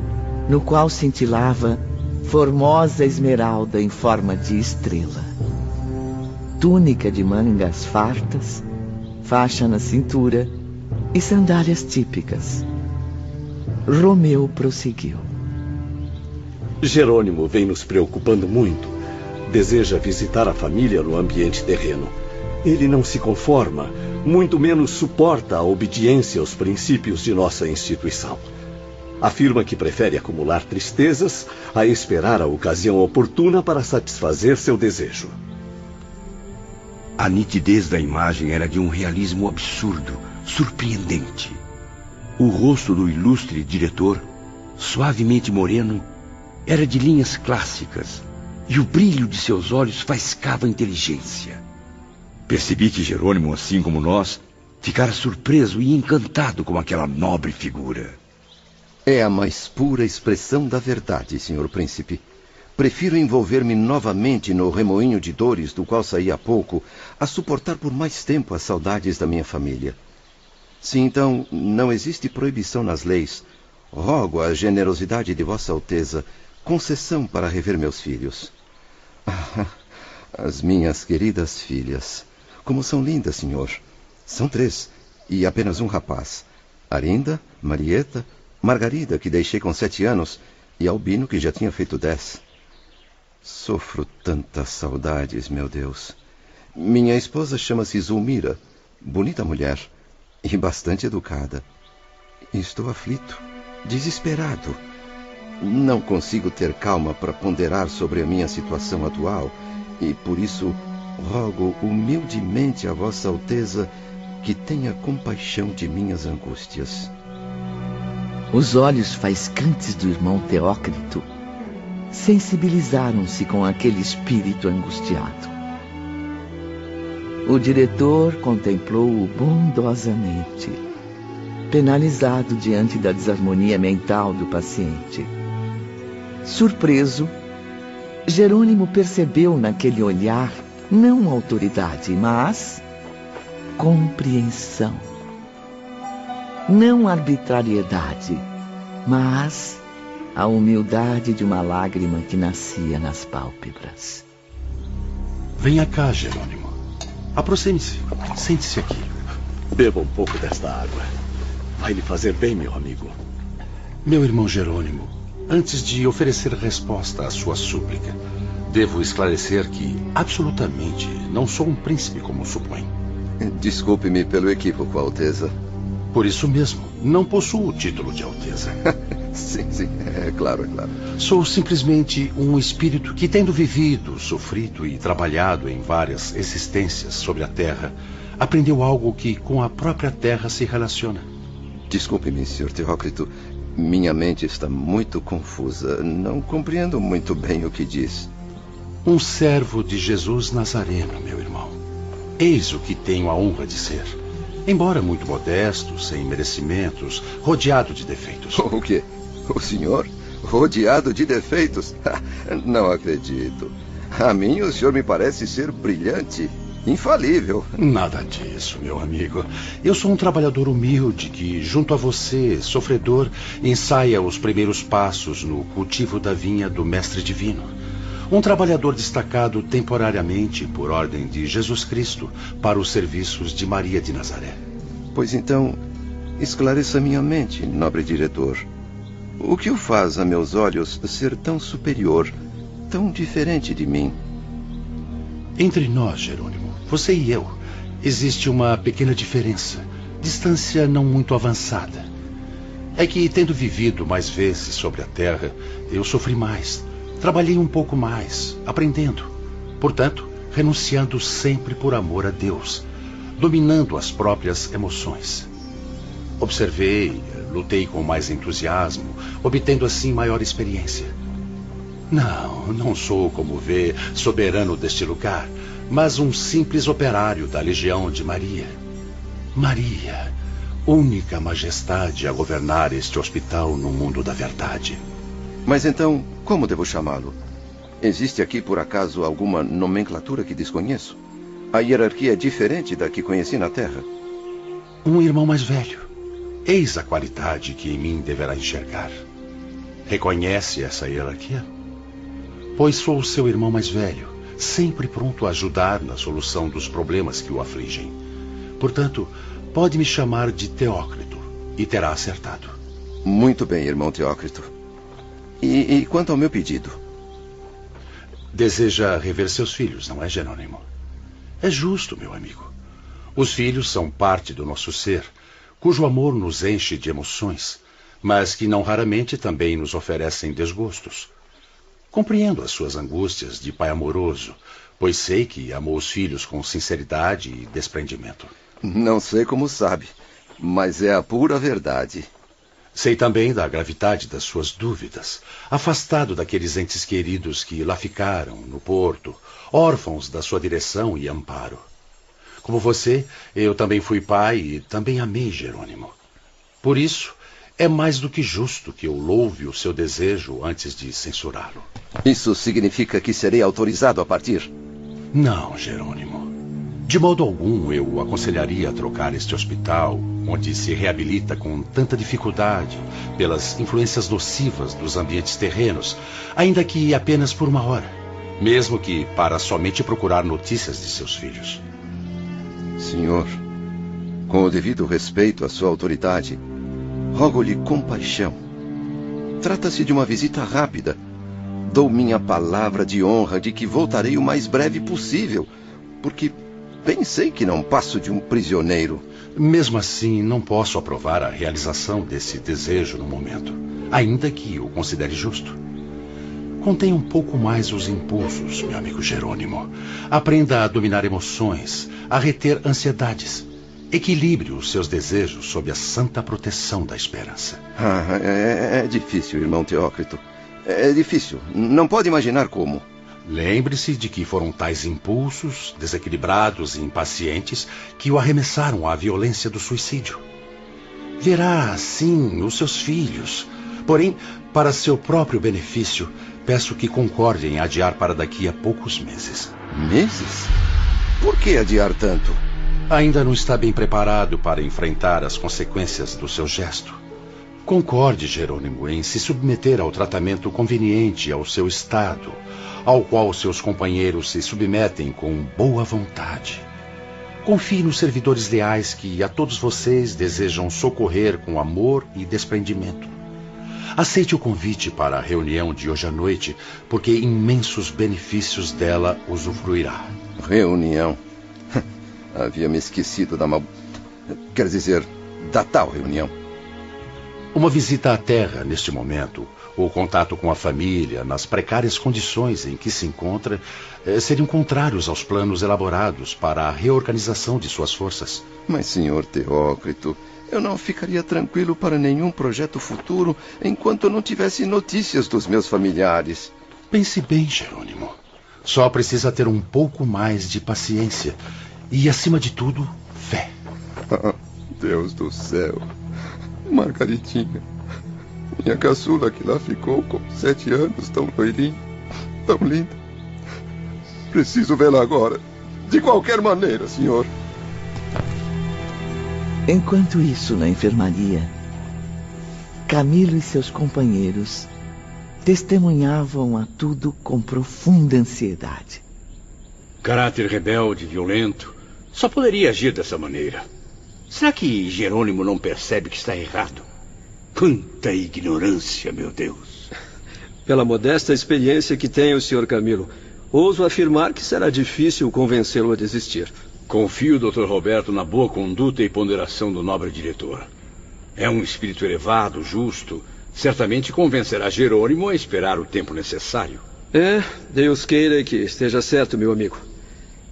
no qual cintilava formosa esmeralda em forma de estrela. Túnica de mangas fartas, faixa na cintura e sandálias típicas. Romeu prosseguiu.
Jerônimo vem nos preocupando muito. Deseja visitar a família no ambiente terreno. Ele não se conforma, muito menos suporta a obediência aos princípios de nossa instituição. Afirma que prefere acumular tristezas a esperar a ocasião oportuna para satisfazer seu desejo.
A nitidez da imagem era de um realismo absurdo, surpreendente. O rosto do ilustre diretor, suavemente moreno, era de linhas clássicas, e o brilho de seus olhos faiscava inteligência. Percebi que Jerônimo, assim como nós, ficara surpreso e encantado com aquela nobre figura.
É a mais pura expressão da verdade, senhor príncipe. Prefiro envolver-me novamente no remoinho de dores do qual saí há pouco, a suportar por mais tempo as saudades da minha família. Se então não existe proibição nas leis, rogo a generosidade de Vossa Alteza concessão para rever meus filhos. Ah, as minhas queridas filhas. Como são lindas, senhor. São três, e apenas um rapaz. Arinda, Marieta, Margarida, que deixei com sete anos, e Albino, que já tinha feito dez. Sofro tantas saudades, meu Deus. Minha esposa chama-se Zulmira, bonita mulher e bastante educada. Estou aflito, desesperado. Não consigo ter calma para ponderar sobre a minha situação atual e por isso rogo humildemente a Vossa Alteza que tenha compaixão de minhas angústias.
Os olhos faiscantes do irmão Teócrito sensibilizaram-se com aquele espírito angustiado. O diretor contemplou-o bondosamente, penalizado diante da desarmonia mental do paciente. Surpreso, Jerônimo percebeu naquele olhar não autoridade, mas compreensão. Não arbitrariedade, mas a humildade de uma lágrima que nascia nas pálpebras.
Venha cá, Jerônimo. Aproxime-se. Sente-se aqui.
Beba um pouco desta água. Vai lhe fazer bem, meu amigo.
Meu irmão Jerônimo, antes de oferecer resposta à sua súplica, devo esclarecer que, absolutamente, não sou um príncipe como supõe.
Desculpe-me pelo equívoco, Alteza.
Por isso mesmo, não possuo o título de Alteza.
sim, sim, é claro, é claro.
Sou simplesmente um espírito que, tendo vivido, sofrido e trabalhado em várias existências sobre a Terra, aprendeu algo que com a própria Terra se relaciona.
Desculpe-me, Sr. Teócrito. Minha mente está muito confusa. Não compreendo muito bem o que diz.
Um servo de Jesus Nazareno, meu irmão. Eis o que tenho a honra de ser. Embora muito modesto, sem merecimentos, rodeado de defeitos.
O quê? O senhor? Rodeado de defeitos? Não acredito. A mim o senhor me parece ser brilhante, infalível.
Nada disso, meu amigo. Eu sou um trabalhador humilde que, junto a você, sofredor, ensaia os primeiros passos no cultivo da vinha do Mestre Divino. Um trabalhador destacado temporariamente por ordem de Jesus Cristo para os serviços de Maria de Nazaré.
Pois então, esclareça minha mente, nobre diretor. O que o faz a meus olhos ser tão superior, tão diferente de mim?
Entre nós, Jerônimo, você e eu, existe uma pequena diferença, distância não muito avançada. É que, tendo vivido mais vezes sobre a Terra, eu sofri mais, Trabalhei um pouco mais, aprendendo. Portanto, renunciando sempre por amor a Deus. dominando as próprias emoções. Observei, lutei com mais entusiasmo, obtendo assim maior experiência. Não, não sou, como vê, soberano deste lugar, mas um simples operário da Legião de Maria. Maria, única majestade a governar este hospital no mundo da verdade.
Mas então, como devo chamá-lo? Existe aqui, por acaso, alguma nomenclatura que desconheço? A hierarquia é diferente da que conheci na Terra?
Um irmão mais velho. Eis a qualidade que em mim deverá enxergar. Reconhece essa hierarquia? Pois sou seu irmão mais velho, sempre pronto a ajudar na solução dos problemas que o afligem. Portanto, pode me chamar de Teócrito e terá acertado.
Muito bem, irmão Teócrito. E, e quanto ao meu pedido?
Deseja rever seus filhos, não é, Jerônimo? É justo, meu amigo. Os filhos são parte do nosso ser, cujo amor nos enche de emoções, mas que não raramente também nos oferecem desgostos. Compreendo as suas angústias de pai amoroso, pois sei que amou os filhos com sinceridade e desprendimento.
Não sei como sabe, mas é a pura verdade.
Sei também da gravidade das suas dúvidas, afastado daqueles entes queridos que lá ficaram, no porto, órfãos da sua direção e amparo. Como você, eu também fui pai e também amei Jerônimo. Por isso, é mais do que justo que eu louve o seu desejo antes de censurá-lo.
Isso significa que serei autorizado a partir?
Não, Jerônimo. De modo algum eu aconselharia a trocar este hospital, onde se reabilita com tanta dificuldade, pelas influências nocivas dos ambientes terrenos, ainda que apenas por uma hora, mesmo que para somente procurar notícias de seus filhos.
Senhor, com o devido respeito à sua autoridade, rogo-lhe compaixão. Trata-se de uma visita rápida. Dou minha palavra de honra de que voltarei o mais breve possível, porque Bem sei que não passo de um prisioneiro.
Mesmo assim, não posso aprovar a realização desse desejo no momento, ainda que o considere justo. Contenha um pouco mais os impulsos, meu amigo Jerônimo. Aprenda a dominar emoções, a reter ansiedades. Equilibre os seus desejos sob a santa proteção da esperança.
Ah, é, é difícil, irmão Teócrito. É difícil. Não pode imaginar como.
Lembre-se de que foram tais impulsos, desequilibrados e impacientes, que o arremessaram à violência do suicídio. Verá, sim, os seus filhos. Porém, para seu próprio benefício, peço que concorde em adiar para daqui a poucos meses.
Meses? Por que adiar tanto?
Ainda não está bem preparado para enfrentar as consequências do seu gesto. Concorde, Jerônimo, em se submeter ao tratamento conveniente ao seu estado, ao qual seus companheiros se submetem com boa vontade. Confie nos servidores leais que a todos vocês desejam socorrer com amor e desprendimento. Aceite o convite para a reunião de hoje à noite, porque imensos benefícios dela usufruirá.
Reunião? Havia me esquecido da mal. Quer dizer, da tal reunião.
Uma visita à Terra, neste momento, o contato com a família, nas precárias condições em que se encontra, eh, seriam contrários aos planos elaborados para a reorganização de suas forças.
Mas, senhor Teócrito, eu não ficaria tranquilo para nenhum projeto futuro enquanto não tivesse notícias dos meus familiares.
Pense bem, Jerônimo. Só precisa ter um pouco mais de paciência e, acima de tudo, fé.
Deus do céu. Margaritinha. Minha caçula que lá ficou com sete anos, tão loirinha, tão linda. Preciso vê-la agora. De qualquer maneira, senhor.
Enquanto isso, na enfermaria, Camilo e seus companheiros testemunhavam a tudo com profunda ansiedade.
Caráter rebelde, violento, só poderia agir dessa maneira. Será que Jerônimo não percebe que está errado? Quanta ignorância, meu Deus.
Pela modesta experiência que tem o Sr. Camilo, ouso afirmar que será difícil convencê-lo a desistir.
Confio, Dr. Roberto, na boa conduta e ponderação do nobre diretor. É um espírito elevado, justo. Certamente convencerá Jerônimo a esperar o tempo necessário.
É, Deus queira que esteja certo, meu amigo.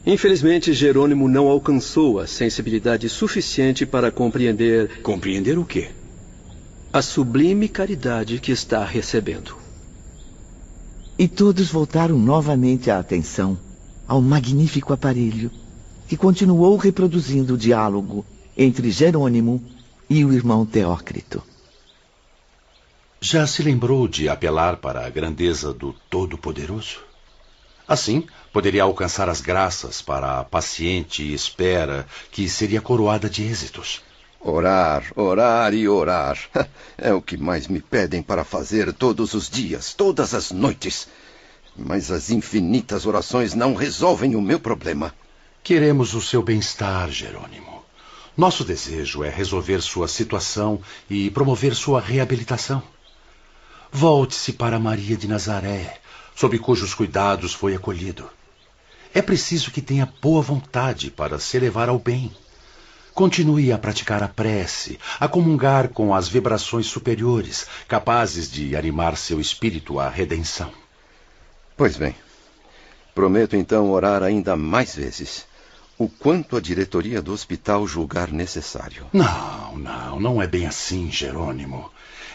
Infelizmente, Jerônimo não alcançou a sensibilidade suficiente para compreender.
Compreender o quê?
A sublime caridade que está recebendo.
E todos voltaram novamente a atenção ao magnífico aparelho que continuou reproduzindo o diálogo entre Jerônimo e o irmão Teócrito.
Já se lembrou de apelar para a grandeza do Todo-Poderoso? Assim, poderia alcançar as graças para a paciente espera que seria coroada de êxitos.
Orar, orar e orar. É o que mais me pedem para fazer todos os dias, todas as noites. Mas as infinitas orações não resolvem o meu problema.
Queremos o seu bem-estar, Jerônimo. Nosso desejo é resolver sua situação e promover sua reabilitação. Volte-se para Maria de Nazaré, sob cujos cuidados foi acolhido. É preciso que tenha boa vontade para se elevar ao bem. Continue a praticar a prece, a comungar com as vibrações superiores, capazes de animar seu espírito à redenção.
Pois bem, prometo então orar ainda mais vezes, o quanto a diretoria do hospital julgar necessário.
Não, não, não é bem assim, Jerônimo.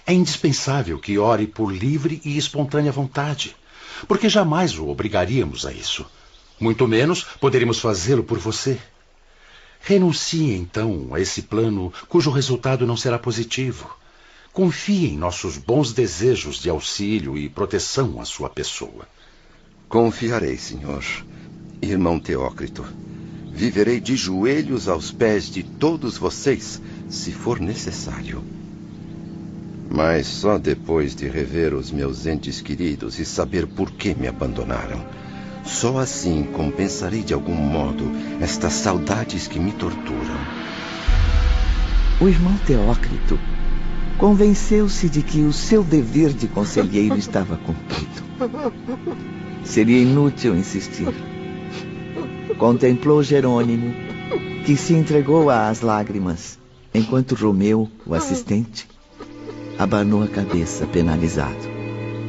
É indispensável que ore por livre e espontânea vontade, porque jamais o obrigaríamos a isso. Muito menos poderíamos fazê-lo por você. Renuncie então a esse plano cujo resultado não será positivo. Confie em nossos bons desejos de auxílio e proteção à sua pessoa.
Confiarei, senhor. Irmão Teócrito, viverei de joelhos aos pés de todos vocês, se for necessário. Mas só depois de rever os meus entes queridos e saber por que me abandonaram. Só assim compensarei de algum modo estas saudades que me torturam.
O irmão Teócrito convenceu-se de que o seu dever de conselheiro estava cumprido. Seria inútil insistir. Contemplou Jerônimo, que se entregou às lágrimas, enquanto Romeu, o assistente, abanou a cabeça, penalizado.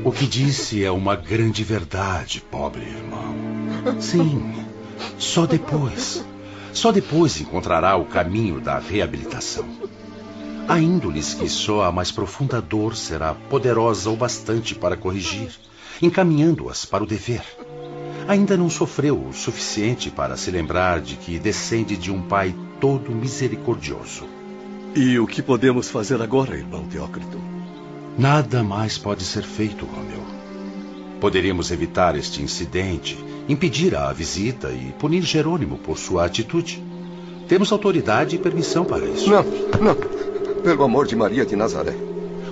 O que disse é uma grande verdade, pobre irmão. Sim, só depois. Só depois encontrará o caminho da reabilitação. Há índoles que só a mais profunda dor será poderosa o bastante para corrigir, encaminhando-as para o dever. Ainda não sofreu o suficiente para se lembrar de que descende de um pai todo misericordioso.
E o que podemos fazer agora, irmão Teócrito?
Nada mais pode ser feito, Romeu. Poderíamos evitar este incidente, impedir a visita e punir Jerônimo por sua atitude. Temos autoridade e permissão para isso.
Não, não. Pelo amor de Maria de Nazaré.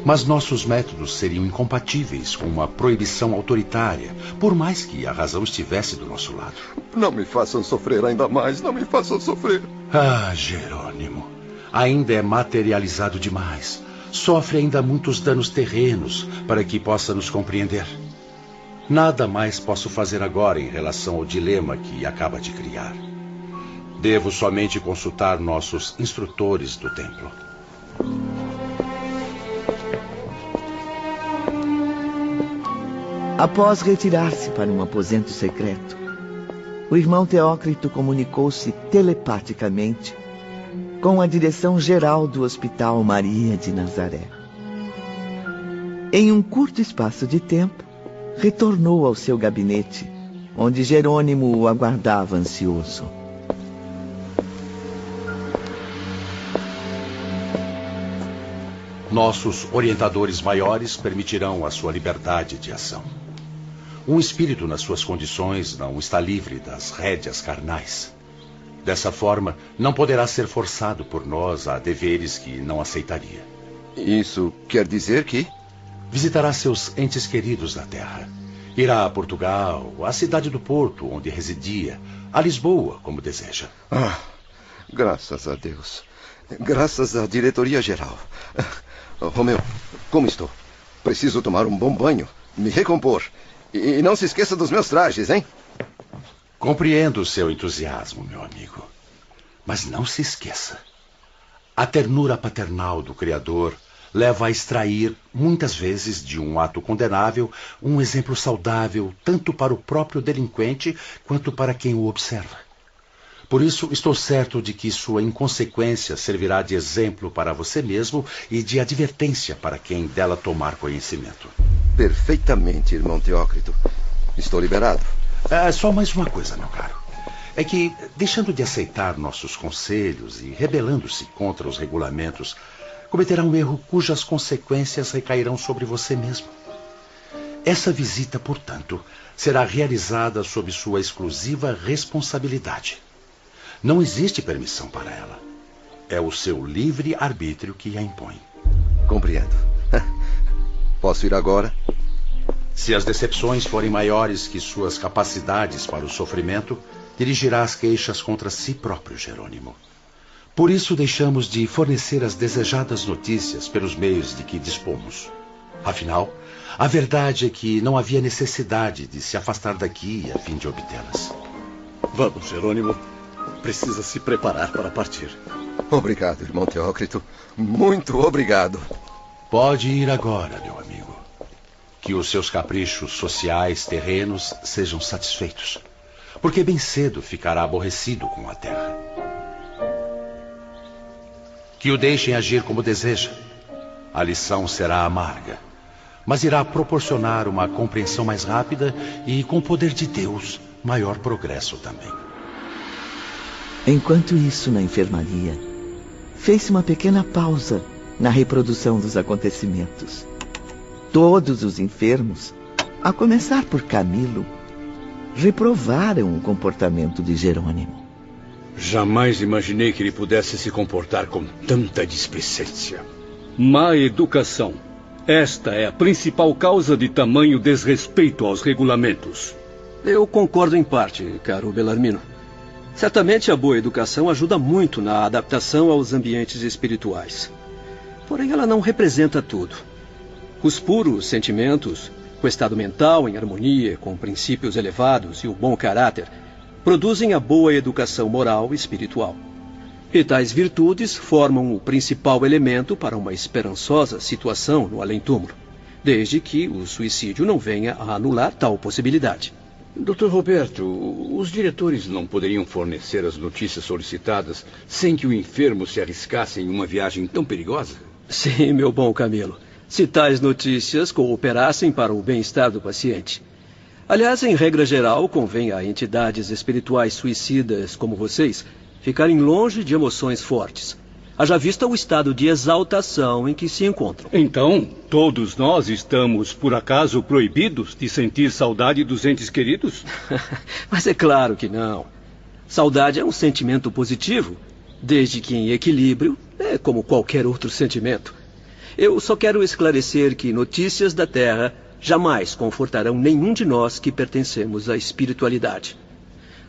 Mas nossos métodos seriam incompatíveis com uma proibição autoritária, por mais que a razão estivesse do nosso lado.
Não me façam sofrer ainda mais, não me façam sofrer.
Ah, Jerônimo, ainda é materializado demais. Sofre ainda muitos danos terrenos para que possa nos compreender. Nada mais posso fazer agora em relação ao dilema que acaba de criar. Devo somente consultar nossos instrutores do templo.
Após retirar-se para um aposento secreto, o irmão Teócrito comunicou-se telepaticamente com a direção geral do Hospital Maria de Nazaré. Em um curto espaço de tempo, retornou ao seu gabinete, onde Jerônimo o aguardava ansioso.
Nossos orientadores maiores permitirão a sua liberdade de ação. Um espírito nas suas condições não está livre das rédeas carnais. Dessa forma, não poderá ser forçado por nós a deveres que não aceitaria.
Isso quer dizer que?
Visitará seus entes queridos na Terra. Irá a Portugal, à cidade do Porto, onde residia, a Lisboa, como deseja.
Ah, graças a Deus. Graças à diretoria geral. Romeu, como estou? Preciso tomar um bom banho, me recompor. E não se esqueça dos meus trajes, hein?
Compreendo o seu entusiasmo, meu amigo. Mas não se esqueça. A ternura paternal do Criador leva a extrair, muitas vezes, de um ato condenável, um exemplo saudável tanto para o próprio delinquente quanto para quem o observa. Por isso, estou certo de que sua inconsequência servirá de exemplo para você mesmo e de advertência para quem dela tomar conhecimento.
Perfeitamente, irmão Teócrito. Estou liberado.
É, só mais uma coisa, meu caro. É que, deixando de aceitar nossos conselhos e rebelando-se contra os regulamentos, cometerá um erro cujas consequências recairão sobre você mesmo. Essa visita, portanto, será realizada sob sua exclusiva responsabilidade. Não existe permissão para ela. É o seu livre arbítrio que a impõe.
Compreendo. Posso ir agora?
Se as decepções forem maiores que suas capacidades para o sofrimento, dirigirá as queixas contra si próprio, Jerônimo. Por isso deixamos de fornecer as desejadas notícias pelos meios de que dispomos. Afinal, a verdade é que não havia necessidade de se afastar daqui a fim de obtê-las.
Vamos, Jerônimo. Precisa se preparar para partir.
Obrigado, irmão Teócrito. Muito obrigado.
Pode ir agora, meu amigo. Que os seus caprichos sociais terrenos sejam satisfeitos. Porque bem cedo ficará aborrecido com a terra. Que o deixem agir como deseja. A lição será amarga, mas irá proporcionar uma compreensão mais rápida e, com o poder de Deus, maior progresso também.
Enquanto isso, na enfermaria, fez-se uma pequena pausa na reprodução dos acontecimentos. Todos os enfermos, a começar por Camilo, reprovaram o comportamento de Jerônimo.
Jamais imaginei que ele pudesse se comportar com tanta displicência.
Má educação. Esta é a principal causa de tamanho desrespeito aos regulamentos.
Eu concordo em parte, caro Belarmino. Certamente a boa educação ajuda muito na adaptação aos ambientes espirituais. Porém, ela não representa tudo. Os puros sentimentos, o estado mental em harmonia com princípios elevados e o bom caráter, produzem a boa educação moral e espiritual. E tais virtudes formam o principal elemento para uma esperançosa situação no além-túmulo, desde que o suicídio não venha a anular tal possibilidade.
Dr. Roberto, os diretores não poderiam fornecer as notícias solicitadas sem que o enfermo se arriscasse em uma viagem tão perigosa?
Sim, meu bom Camilo. Se tais notícias cooperassem para o bem-estar do paciente. Aliás, em regra geral, convém a entidades espirituais suicidas como vocês ficarem longe de emoções fortes haja vista o estado de exaltação em que se encontram.
Então, todos nós estamos, por acaso, proibidos de sentir saudade dos entes queridos?
Mas é claro que não. Saudade é um sentimento positivo, desde que em equilíbrio, é como qualquer outro sentimento. Eu só quero esclarecer que notícias da Terra jamais confortarão nenhum de nós que pertencemos à espiritualidade.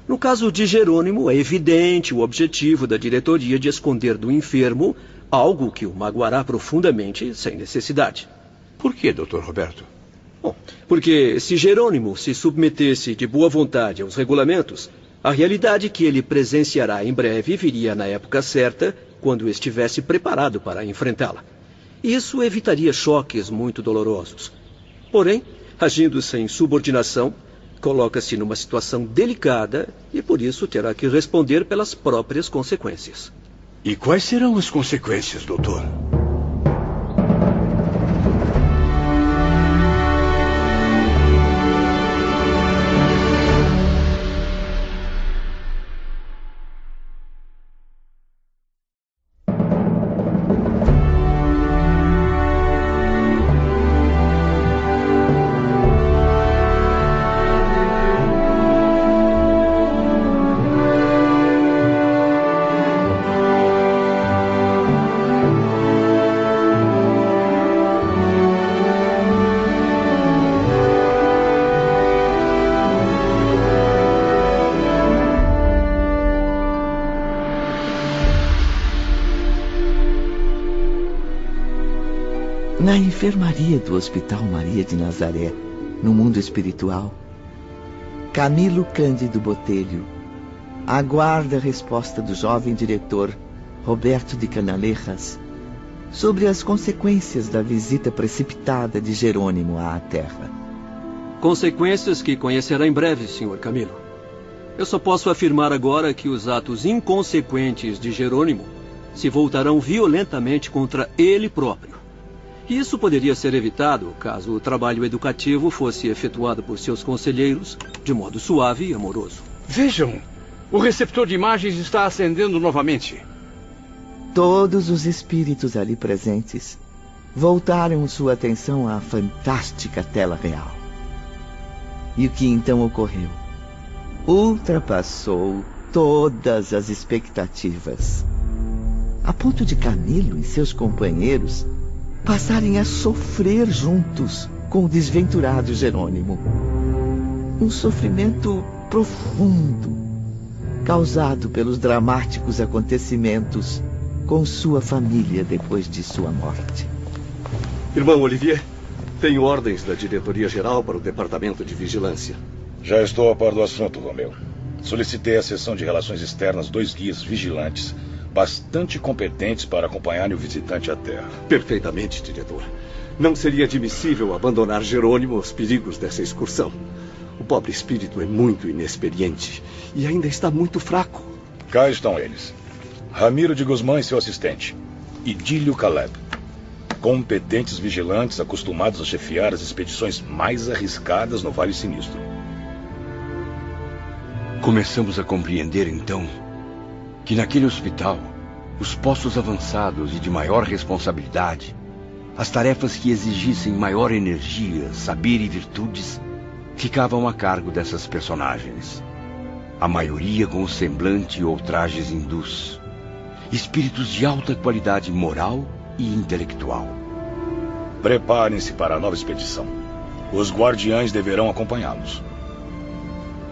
No caso de Jerônimo, é evidente o objetivo da diretoria de esconder do enfermo algo que o magoará profundamente sem necessidade.
Por que, doutor Roberto?
Bom, porque se Jerônimo se submetesse de boa vontade aos regulamentos, a realidade que ele presenciará em breve viria na época certa, quando estivesse preparado para enfrentá-la. Isso evitaria choques muito dolorosos. Porém, agindo sem subordinação, coloca-se numa situação delicada e por isso terá que responder pelas próprias consequências.
E quais serão as consequências, doutor?
Na enfermaria do Hospital Maria de Nazaré, no mundo espiritual, Camilo Cândido Botelho aguarda a resposta do jovem diretor Roberto de Canalejas sobre as consequências da visita precipitada de Jerônimo à Terra.
Consequências que conhecerá em breve, senhor Camilo. Eu só posso afirmar agora que os atos inconsequentes de Jerônimo se voltarão violentamente contra ele próprio. Isso poderia ser evitado caso o trabalho educativo fosse efetuado por seus conselheiros de modo suave e amoroso.
Vejam, o receptor de imagens está acendendo novamente.
Todos os espíritos ali presentes voltaram sua atenção à fantástica tela real. E o que então ocorreu? Ultrapassou todas as expectativas, a ponto de Camilo e seus companheiros passarem a sofrer juntos com o desventurado Jerônimo. Um sofrimento profundo, causado pelos dramáticos acontecimentos com sua família depois de sua morte.
Irmão Olivier, tenho ordens da diretoria-geral para o departamento de vigilância.
Já estou a par do assunto, Romeu. Solicitei à seção de relações externas dois guias vigilantes bastante competentes para acompanharem o visitante à Terra.
Perfeitamente, diretor. Não seria admissível abandonar Jerônimo aos perigos dessa excursão. O pobre espírito é muito inexperiente e ainda está muito fraco.
Cá estão eles. Ramiro de Guzmán e seu assistente. Idílio Caleb. Competentes vigilantes acostumados a chefiar as expedições mais arriscadas no Vale Sinistro.
Começamos a compreender então que naquele hospital, os postos avançados e de maior responsabilidade, as tarefas que exigissem maior energia, saber e virtudes, ficavam a cargo dessas personagens. A maioria com o semblante ou trajes hindus. Espíritos de alta qualidade moral e intelectual.
Preparem-se para a nova expedição. Os guardiães deverão acompanhá-los.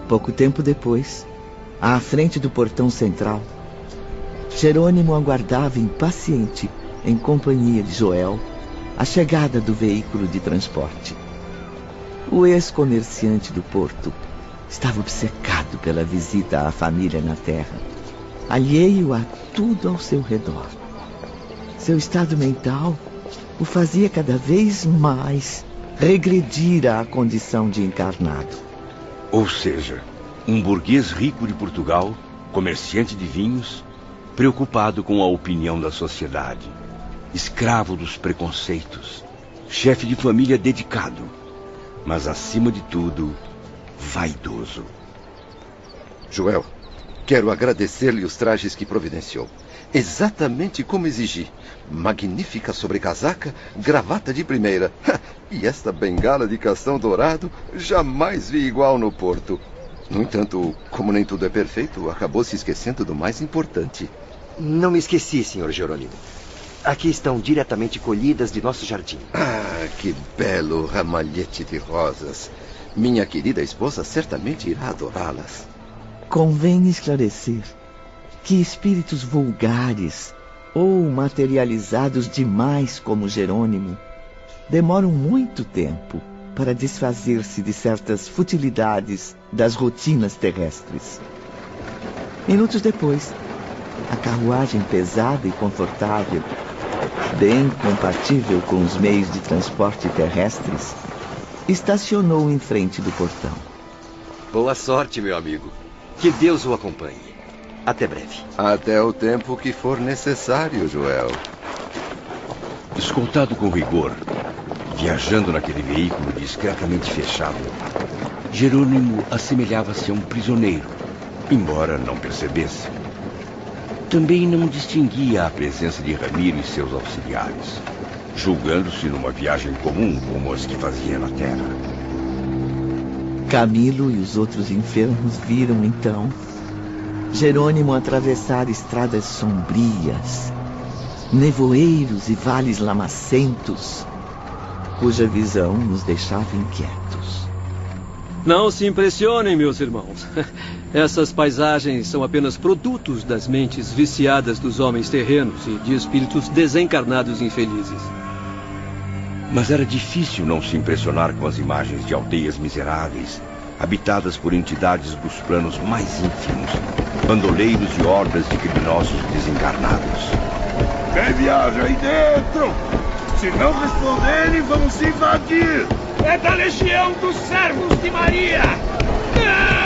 Pouco tempo depois, à frente do portão central, Jerônimo aguardava impaciente, em companhia de Joel, a chegada do veículo de transporte. O ex-comerciante do porto estava obcecado pela visita à família na terra, alheio a tudo ao seu redor. Seu estado mental o fazia cada vez mais regredir à condição de encarnado.
Ou seja, um burguês rico de Portugal, comerciante de vinhos, preocupado com a opinião da sociedade, escravo dos preconceitos, chefe de família dedicado, mas acima de tudo, vaidoso.
Joel, quero agradecer-lhe os trajes que providenciou. Exatamente como exigi. Magnífica sobrecasaca, gravata de primeira. e esta bengala de castão dourado, jamais vi igual no Porto. No entanto, como nem tudo é perfeito, acabou se esquecendo do mais importante.
Não me esqueci, senhor Jerônimo. Aqui estão diretamente colhidas de nosso jardim.
Ah, que belo ramalhete de rosas. Minha querida esposa certamente irá adorá-las.
Convém esclarecer que espíritos vulgares ou materializados demais como Jerônimo demoram muito tempo para desfazer-se de certas futilidades das rotinas terrestres. Minutos depois, a carruagem pesada e confortável, bem compatível com os meios de transporte terrestres, estacionou em frente do portão.
Boa sorte, meu amigo. Que Deus o acompanhe. Até breve.
Até o tempo que for necessário, Joel.
Escoltado com rigor, viajando naquele veículo discretamente fechado, Jerônimo assemelhava-se a um prisioneiro, embora não percebesse. Também não distinguia a presença de Ramiro e seus auxiliares, julgando-se numa viagem comum como as que fazia na Terra.
Camilo e os outros enfermos viram então Jerônimo atravessar estradas sombrias, nevoeiros e vales lamacentos, cuja visão nos deixava inquietos.
Não se impressionem, meus irmãos. Essas paisagens são apenas produtos das mentes viciadas dos homens terrenos e de espíritos desencarnados infelizes.
Mas era difícil não se impressionar com as imagens de aldeias miseráveis, habitadas por entidades dos planos mais ínfimos, bandoleiros e hordas de criminosos desencarnados.
Quem viaja aí dentro? Se não responderem, vamos invadir!
É da legião dos servos de Maria! Não!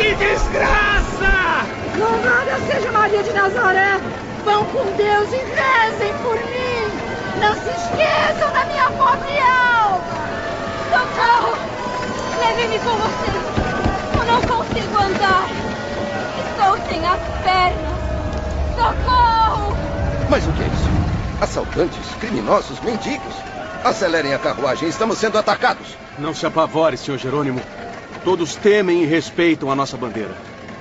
Que desgraça!
Louvada seja Maria de Nazaré! Vão com Deus e rezem por mim! Não se esqueçam da minha pobre alma!
Socorro! Leve-me com vocês! Eu não consigo andar! Estou sem as pernas! Socorro!
Mas o que é isso? Assaltantes, criminosos, mendigos. Acelerem a carruagem, estamos sendo atacados.
Não se apavore, Sr. Jerônimo. Todos temem e respeitam a nossa bandeira.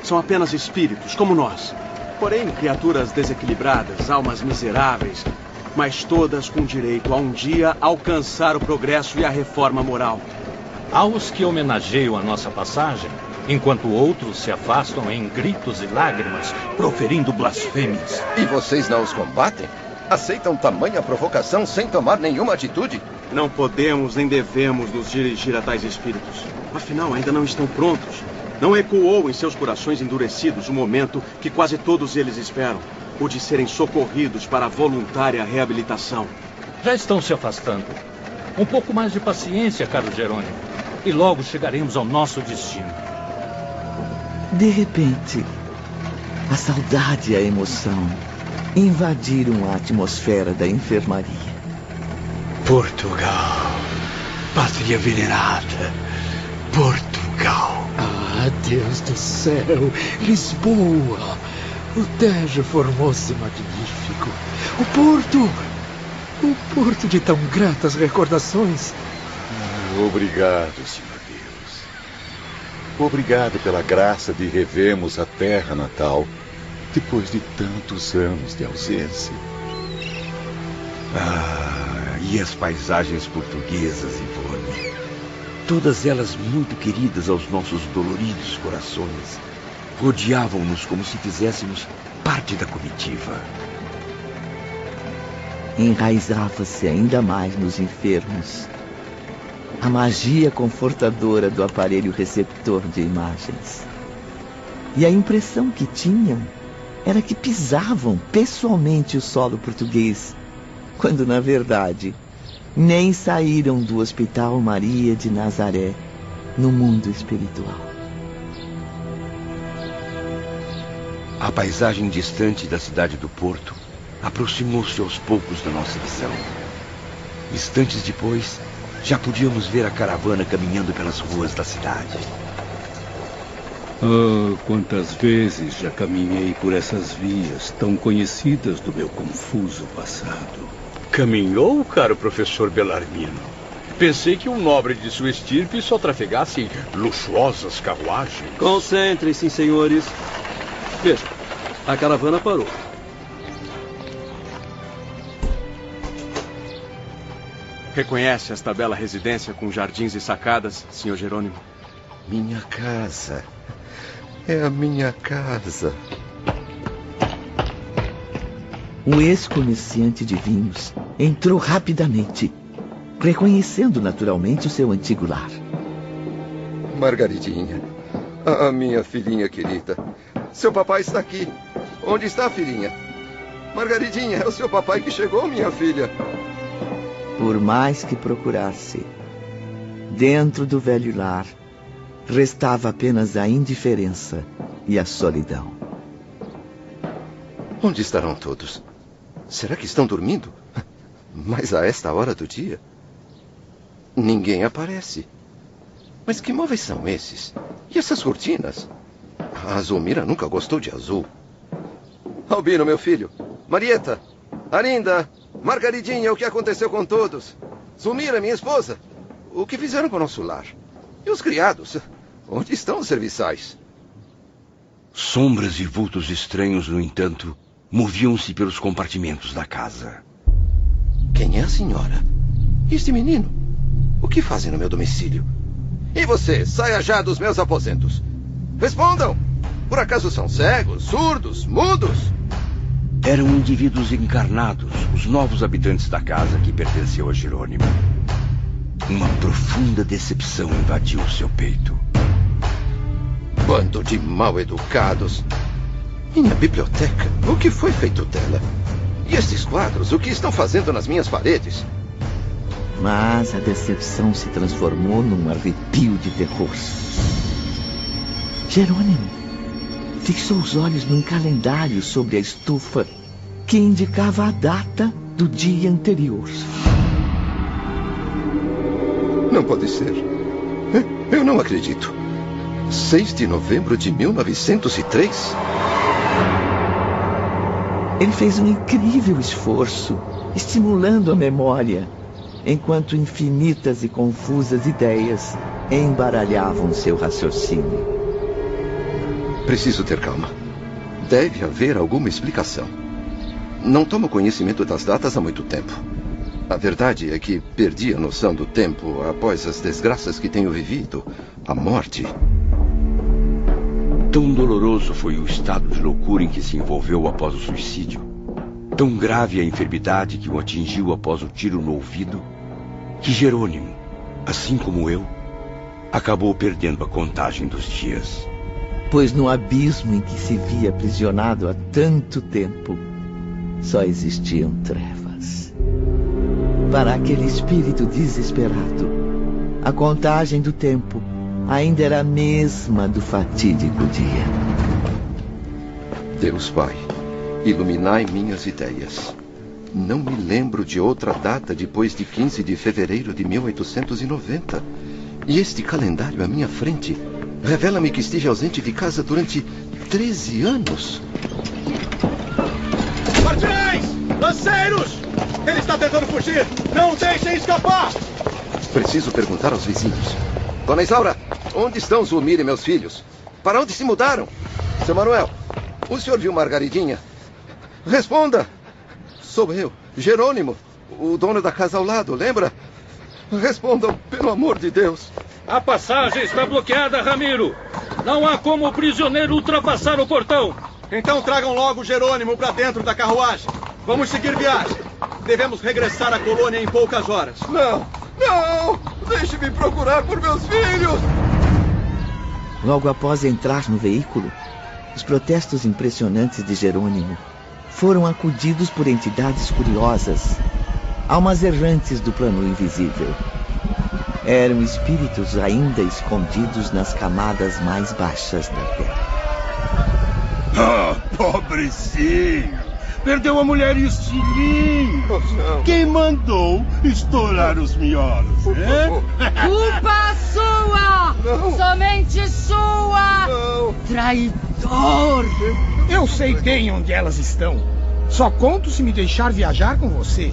São apenas espíritos, como nós. Porém, criaturas desequilibradas, almas miseráveis, mas todas com direito a um dia alcançar o progresso e a reforma moral.
Aos que homenageiam a nossa passagem, enquanto outros se afastam em gritos e lágrimas, proferindo blasfêmias.
E vocês não os combatem? Aceitam tamanha provocação sem tomar nenhuma atitude?
Não podemos nem devemos nos dirigir a tais espíritos. Afinal, ainda não estão prontos. Não ecoou em seus corações endurecidos o momento que quase todos eles esperam: o de serem socorridos para a voluntária reabilitação.
Já estão se afastando. Um pouco mais de paciência, caro Jerônimo, e logo chegaremos ao nosso destino.
De repente, a saudade e a emoção invadiram a atmosfera da enfermaria.
Portugal, pátria venerada, Portugal.
Ah, Deus do céu, Lisboa. O Tejo formou-se magnífico. O Porto, o Porto de tão gratas recordações.
Ah, obrigado, Senhor Deus. Obrigado pela graça de revermos a terra natal depois de tantos anos de ausência.
Ah, e as paisagens portuguesas, Ivone. Todas elas muito queridas aos nossos doloridos corações. Rodeavam-nos como se fizéssemos parte da comitiva.
Enraizava-se ainda mais nos enfermos a magia confortadora do aparelho receptor de imagens. E a impressão que tinham era que pisavam pessoalmente o solo português, quando na verdade nem saíram do Hospital Maria de Nazaré no mundo espiritual.
A paisagem distante da cidade do Porto aproximou-se aos poucos da nossa visão. Instantes depois, já podíamos ver a caravana caminhando pelas ruas da cidade.
Ah, quantas vezes já caminhei por essas vias tão conhecidas do meu confuso passado.
Caminhou, caro professor Belarmino? Pensei que um nobre de sua estirpe só trafegasse em luxuosas carruagens.
Concentrem-se, senhores. Veja, a caravana parou. Reconhece esta bela residência com jardins e sacadas, senhor Jerônimo?
Minha casa. É a minha casa.
O ex-comerciante de vinhos entrou rapidamente, reconhecendo naturalmente o seu antigo lar.
Margaridinha, a minha filhinha querida. Seu papai está aqui. Onde está, filhinha? Margaridinha, é o seu papai que chegou, minha filha.
Por mais que procurasse, dentro do velho lar, restava apenas a indiferença e a solidão.
Onde estarão todos? Será que estão dormindo? Mas a esta hora do dia? Ninguém aparece. Mas que móveis são esses? E essas cortinas? A Zulmira nunca gostou de azul. Albino, meu filho. Marieta. Arinda. Margaridinha, o que aconteceu com todos? Zulmira, minha esposa. O que fizeram com o nosso lar? E os criados? Onde estão os serviçais?
Sombras e vultos estranhos, no entanto, moviam-se pelos compartimentos da casa.
Quem é a senhora? Este menino? O que fazem no meu domicílio? E você, saia já dos meus aposentos. Respondam! Por acaso são cegos, surdos, mudos?
Eram indivíduos encarnados, os novos habitantes da casa que pertenceu a Jerônimo. Uma profunda decepção invadiu seu peito.
Bando de mal educados. Minha biblioteca, o que foi feito dela? E estes quadros, o que estão fazendo nas minhas paredes?
Mas a decepção se transformou num arrepio de terror. Jerônimo fixou os olhos num calendário sobre a estufa que indicava a data do dia anterior.
Não pode ser. Eu não acredito. 6 de novembro de 1903?
Ele fez um incrível esforço, estimulando a memória, enquanto infinitas e confusas ideias embaralhavam seu raciocínio.
Preciso ter calma. Deve haver alguma explicação. Não tomo conhecimento das datas há muito tempo. A verdade é que perdi a noção do tempo após as desgraças que tenho vivido. A morte.
Tão doloroso foi o estado de loucura em que se envolveu após o suicídio. Tão grave a enfermidade que o atingiu após o tiro no ouvido, que Jerônimo, assim como eu, acabou perdendo a contagem dos dias.
Pois no abismo em que se via aprisionado há tanto tempo, só existiam trevas. Para aquele espírito desesperado, a contagem do tempo ainda era a mesma do fatídico dia.
Deus Pai, iluminai minhas ideias. Não me lembro de outra data depois de 15 de fevereiro de 1890. E este calendário à minha frente revela-me que esteja ausente de casa durante 13 anos.
Guardiães! Lanceiros! Ele está tentando fugir! Não deixem escapar!
Preciso perguntar aos vizinhos. Dona Isaura, onde estão Zulmir e meus filhos? Para onde se mudaram? Seu Manuel, o senhor viu Margaridinha? Responda! Sou eu, Jerônimo, o dono da casa ao lado, lembra? Respondam, pelo amor de Deus.
A passagem está bloqueada, Ramiro. Não há como o prisioneiro ultrapassar o portão.
Então tragam logo Jerônimo para dentro da carruagem. Vamos seguir viagem. Devemos regressar à colônia em poucas horas.
Não, não! Deixe-me procurar por meus filhos!
Logo após entrar no veículo, os protestos impressionantes de Jerônimo foram acudidos por entidades curiosas, almas errantes do plano invisível. Eram espíritos ainda escondidos nas camadas mais baixas da terra.
Ah, pobrecinho! Perdeu a mulher e os filhinhos. Quem mandou estourar os miolos, é?
Culpa sua!
Não.
Somente sua!
Não.
Traidor!
Eu sei bem onde elas estão. Só conto se me deixar viajar com você.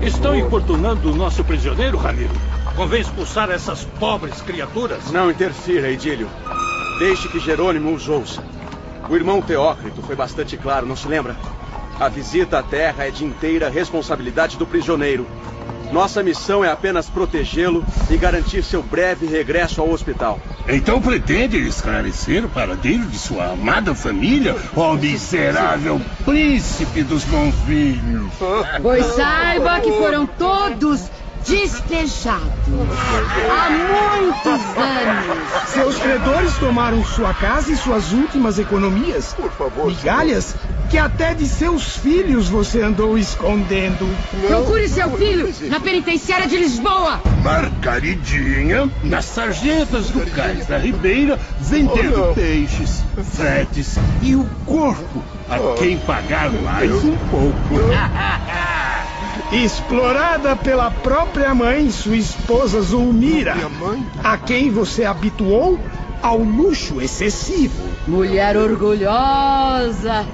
Estão importunando o nosso prisioneiro, Ramiro? Convém expulsar essas pobres criaturas?
Não interfira, Idílio. Deixe que Jerônimo os ouça. O irmão Teócrito foi bastante claro, não se lembra? A visita à Terra é de inteira responsabilidade do prisioneiro. Nossa missão é apenas protegê-lo e garantir seu breve regresso ao hospital.
Então pretende esclarecer o paradeiro de sua amada família, ó miserável príncipe dos bons vinhos?
Pois saiba que foram todos despejados há muitos anos.
Seus credores tomaram sua casa e suas últimas economias.
Por favor.
Migalhas que até de seus filhos você andou escondendo.
Procure seu filho na penitenciária de Lisboa.
Margaridinha nas sarjetas do cais da Ribeira, vendendo peixes, fretes e o corpo a quem pagar mais um pouco.
Explorada pela própria mãe, sua esposa Zulmira, a quem você habituou ao luxo excessivo.
Mulher orgulhosa.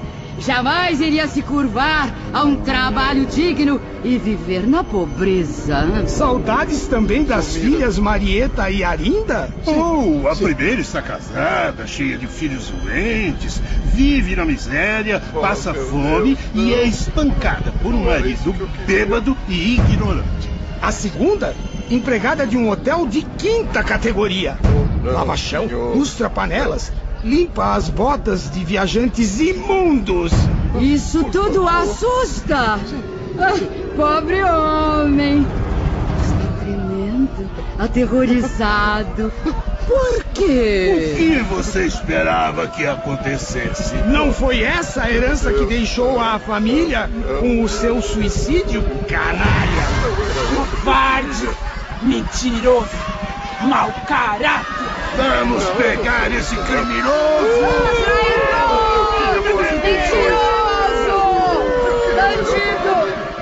Jamais iria se curvar a um trabalho digno e viver na pobreza.
Saudades também das filhas Marieta e Arinda?
Oh, a primeira está casada, cheia de filhos doentes, vive na miséria, passa fome e é espancada por um marido bêbado e ignorante.
A segunda, empregada de um hotel de quinta categoria. Lava chão, lustra panelas, limpa as botas de viajantes imundos.
Isso tudo assusta. Ah, pobre homem. Está tremendo, aterrorizado. Por quê?
O que você esperava que acontecesse?
Não foi essa a herança que deixou a família com o seu suicídio, canalha?
Covarde, mentiroso, mau caráter.
Vamos pegar esse criminoso!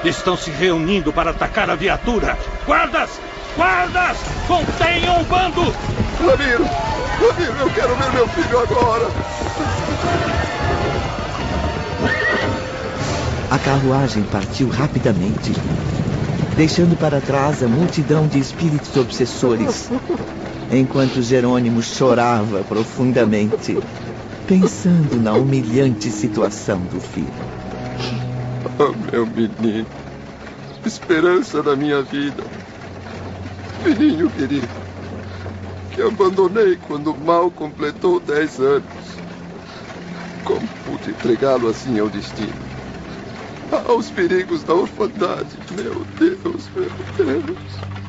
Estão se reunindo para atacar a viatura. Guardas! Guardas! Contenham o bando!
Ramiro! Ramiro, eu quero ver meu filho agora!
A carruagem partiu rapidamente, deixando para trás a multidão de espíritos obsessores, enquanto Jerônimo chorava profundamente, pensando na humilhante situação do filho.
Oh, meu menino, esperança da minha vida. Filhinho querido, que abandonei quando mal completou dez anos. Como pude entregá-lo assim ao destino? Aos perigos da orfandade. Meu Deus, meu Deus.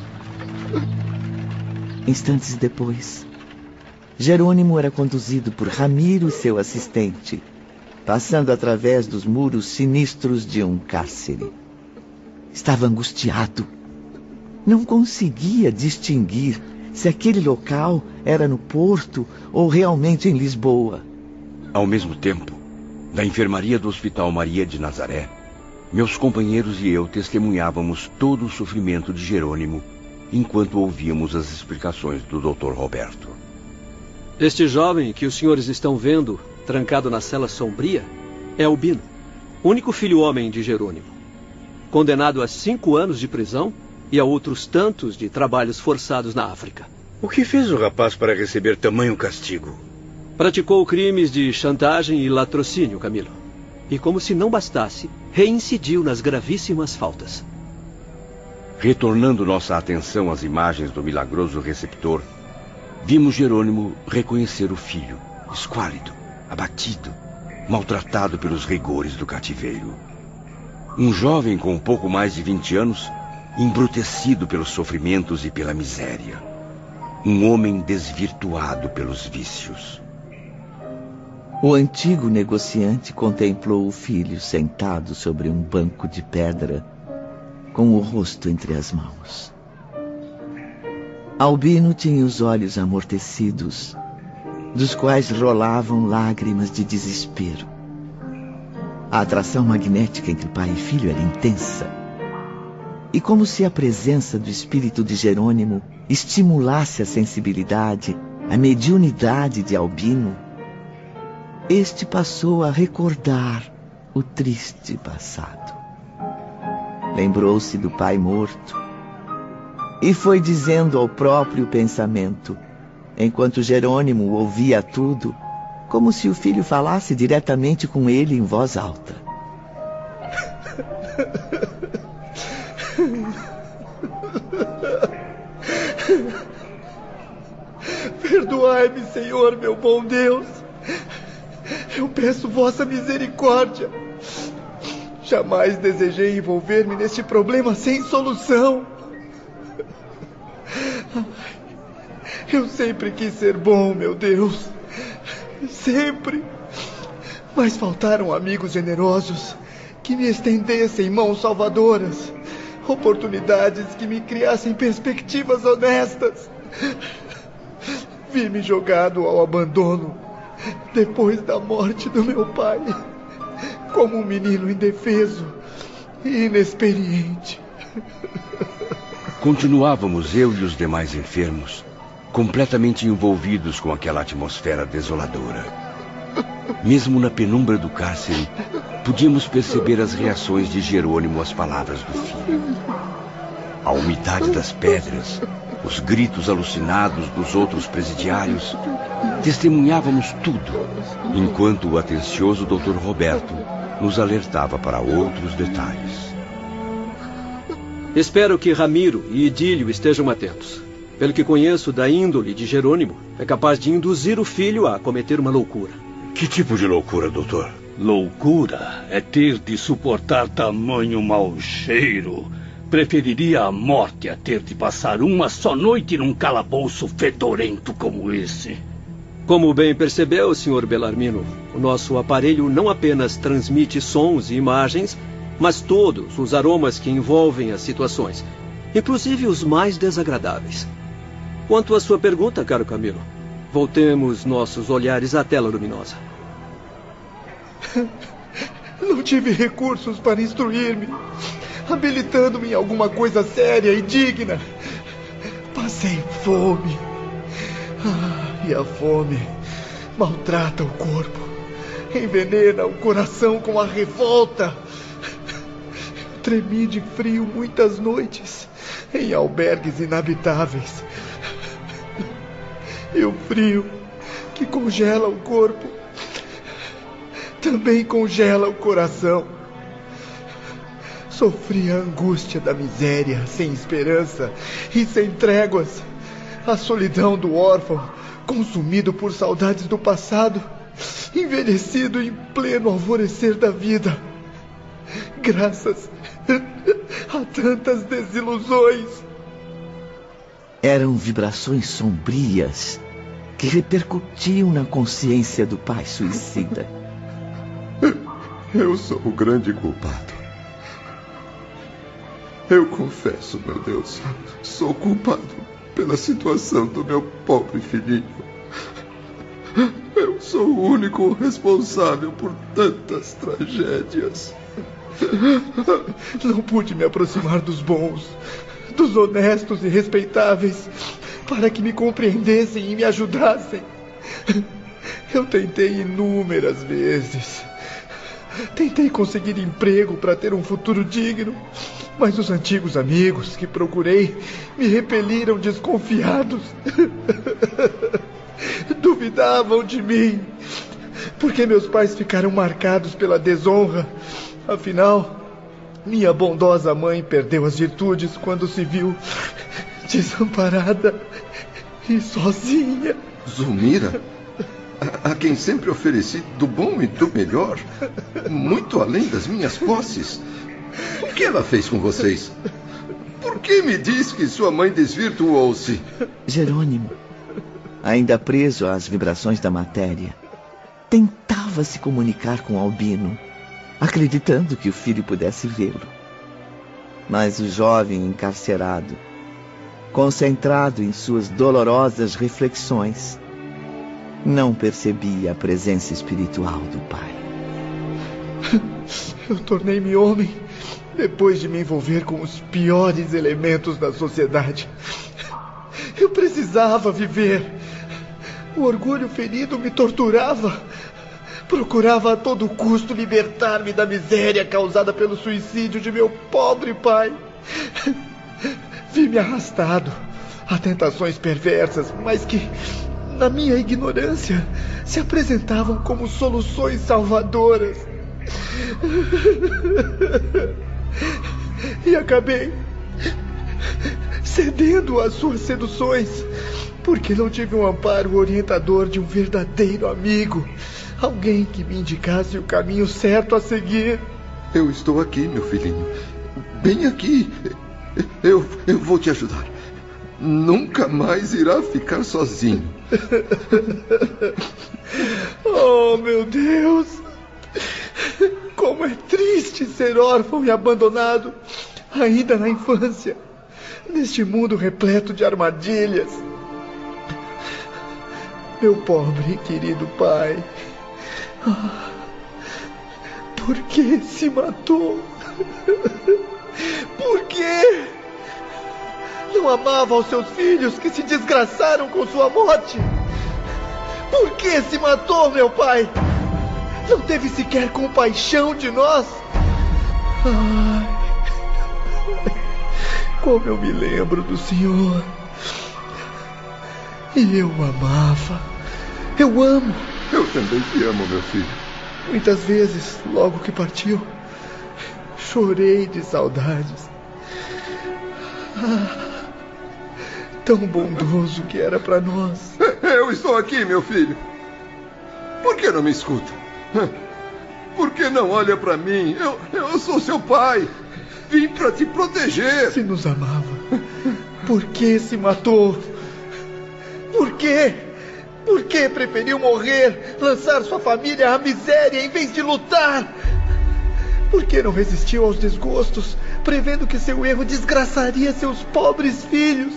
Instantes depois, Jerônimo era conduzido por Ramiro, seu assistente, passando através dos muros sinistros de um cárcere. Estava angustiado. Não conseguia distinguir se aquele local era no Porto ou realmente em Lisboa.
Ao mesmo tempo, na enfermaria do Hospital Maria de Nazaré, meus companheiros e eu testemunhávamos todo o sofrimento de Jerônimo enquanto ouvíamos as explicações do Dr. Roberto.
Este jovem que os senhores estão vendo, trancado na cela sombria, é Albino, único filho homem de Jerônimo. Condenado a cinco anos de prisão e a outros tantos de trabalhos forçados na África.
O que fez o rapaz para receber tamanho castigo?
Praticou crimes de chantagem e latrocínio, Camilo. E como se não bastasse, reincidiu nas gravíssimas faltas.
Retornando nossa atenção às imagens do milagroso receptor, vimos Jerônimo reconhecer o filho, esquálido, abatido, maltratado pelos rigores do cativeiro. Um jovem com pouco mais de 20 anos, embrutecido pelos sofrimentos e pela miséria. Um homem desvirtuado pelos vícios.
O antigo negociante contemplou o filho sentado sobre um banco de pedra, com o rosto entre as mãos. Albino tinha os olhos amortecidos, dos quais rolavam lágrimas de desespero. A atração magnética entre pai e filho era intensa. E como se a presença do espírito de Jerônimo estimulasse a sensibilidade, a mediunidade de Albino, este passou a recordar o triste passado. Lembrou-se do pai morto e foi dizendo ao próprio pensamento, enquanto Jerônimo ouvia tudo, como se o filho falasse diretamente com ele em voz alta.
Perdoai-me, Senhor, meu bom Deus. Eu peço vossa misericórdia. Jamais desejei envolver-me neste problema sem solução. Eu sempre quis ser bom, meu Deus. Sempre. Mas faltaram amigos generosos que me estendessem mãos salvadoras, oportunidades que me criassem perspectivas honestas. Vi-me jogado ao abandono depois da morte do meu pai, como um menino indefeso e inexperiente.
Continuávamos eu e os demais enfermos, completamente envolvidos com aquela atmosfera desoladora. Mesmo na penumbra do cárcere, podíamos perceber as reações de Jerônimo às palavras do filho. A umidade das pedras, os gritos alucinados dos outros presidiários, testemunhávamos tudo, enquanto o atencioso Dr. Roberto nos alertava para outros detalhes.
Espero que Ramiro e Idílio estejam atentos. Pelo que conheço da índole de Jerônimo, é capaz de induzir o filho a cometer uma loucura.
Que tipo de loucura, doutor?
Loucura é ter de suportar tamanho mau cheiro. Preferiria a morte a ter de passar uma só noite num calabouço fedorento como esse.
Como bem percebeu, Sr. Belarmino, o nosso aparelho não apenas transmite sons e imagens, mas todos os aromas que envolvem as situações, inclusive os mais desagradáveis. Quanto à sua pergunta, caro Camilo, Voltemos nossos olhares à tela luminosa.
Não tive recursos para instruir-me, habilitando-me em alguma coisa séria e digna. Passei fome. Ah, e a fome maltrata o corpo, envenena o coração com a revolta. Tremi de frio muitas noites em albergues inabitáveis. E o frio que congela o corpo também congela o coração. Sofri a angústia da miséria, sem esperança e sem tréguas. A solidão do órfão, consumido por saudades do passado, envelhecido em pleno alvorecer da vida. Graças a tantas desilusões.
Eram vibrações sombrias que repercutiam na consciência do pai suicida.
Eu sou o grande culpado. Eu confesso, meu Deus, sou culpado pela situação do meu pobre filhinho. Eu sou o único responsável por tantas tragédias.
Não pude me aproximar dos bons, dos honestos e respeitáveis, para que me compreendessem e me ajudassem. Eu tentei inúmeras vezes. Tentei conseguir emprego para ter um futuro digno, mas os antigos amigos que procurei me repeliram desconfiados. Duvidavam de mim, porque meus pais ficaram marcados pela desonra. Afinal, minha bondosa mãe perdeu as virtudes quando se viu desamparada e sozinha.
Zulmira? a, a quem sempre ofereci do bom e do melhor, muito além das minhas posses. O que ela fez com vocês? Por que me diz que sua mãe desvirtuou-se?
Jerônimo, ainda preso às vibrações da matéria, tentava se comunicar com Albino, acreditando que o filho pudesse vê-lo. Mas o jovem encarcerado, concentrado em suas dolorosas reflexões, não percebia a presença espiritual do pai.
Eu tornei-me homem depois de me envolver com os piores elementos da sociedade. Eu precisava viver. O orgulho ferido me torturava. Procurava a todo custo libertar-me da miséria causada pelo suicídio de meu pobre pai. Vi-me arrastado a tentações perversas, mas que na minha ignorância, se apresentavam como soluções salvadoras. E acabei cedendo às suas seduções, porque não tive um amparo orientador de um verdadeiro amigo, alguém que me indicasse o caminho certo a seguir.
Eu estou aqui, meu filhinho. Bem aqui. Eu, eu vou te ajudar. Nunca mais irá ficar sozinho.
oh, meu Deus! Como é triste ser órfão e abandonado, ainda na infância, neste mundo repleto de armadilhas. Meu pobre e querido pai. Por que se matou? Por quê? Não amava os seus filhos que se desgraçaram com sua morte? Por que se matou, meu pai? Não teve sequer compaixão de nós? Ai, como eu me lembro do Senhor. E eu amava. Eu amo.
Eu também te amo, meu filho.
Muitas vezes, logo que partiu, chorei de saudades. Ah, tão bondoso que era para nós.
Eu estou aqui, meu filho. Por que não me escuta? Por que não olha para mim? Eu, eu sou seu pai. Vim para te proteger.
Se nos amava, por que se matou? Por quê? Por que preferiu morrer, lançar sua família à miséria em vez de lutar? Por que não resistiu aos desgostos, prevendo que seu erro desgraçaria seus pobres filhos?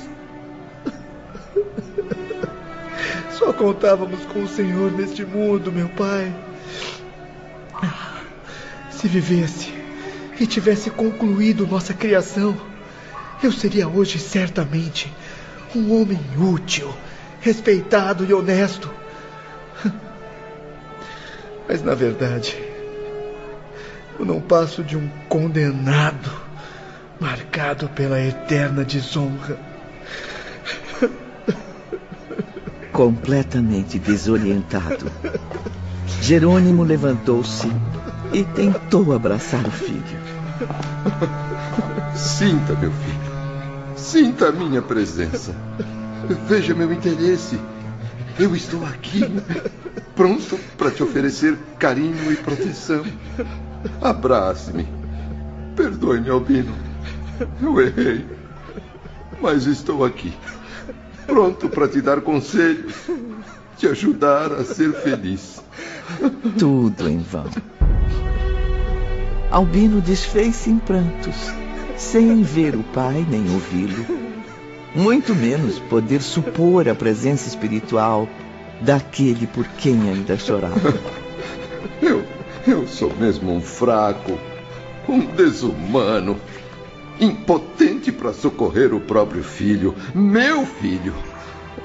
Só contávamos com o Senhor neste mundo, meu pai. Se vivesse e tivesse concluído nossa criação, eu seria hoje certamente um homem útil, respeitado e honesto. Mas na verdade, eu não passo de um condenado, marcado pela eterna desonra.
Completamente desorientado, Jerônimo levantou-se e tentou abraçar o filho.
Sinta, meu filho. Sinta a minha presença. Veja meu interesse. Eu estou aqui, pronto para te oferecer carinho e proteção. Abrace-me. Perdoe-me, Albino. Eu errei. Mas estou aqui, pronto para te dar conselhos, te ajudar a ser feliz.
Tudo em vão. Albino desfez-se em prantos, sem ver o pai nem ouvi-lo, muito menos poder supor a presença espiritual daquele por quem ainda chorava.
Eu, eu sou mesmo um fraco, um desumano, impotente para socorrer o próprio filho, meu filho.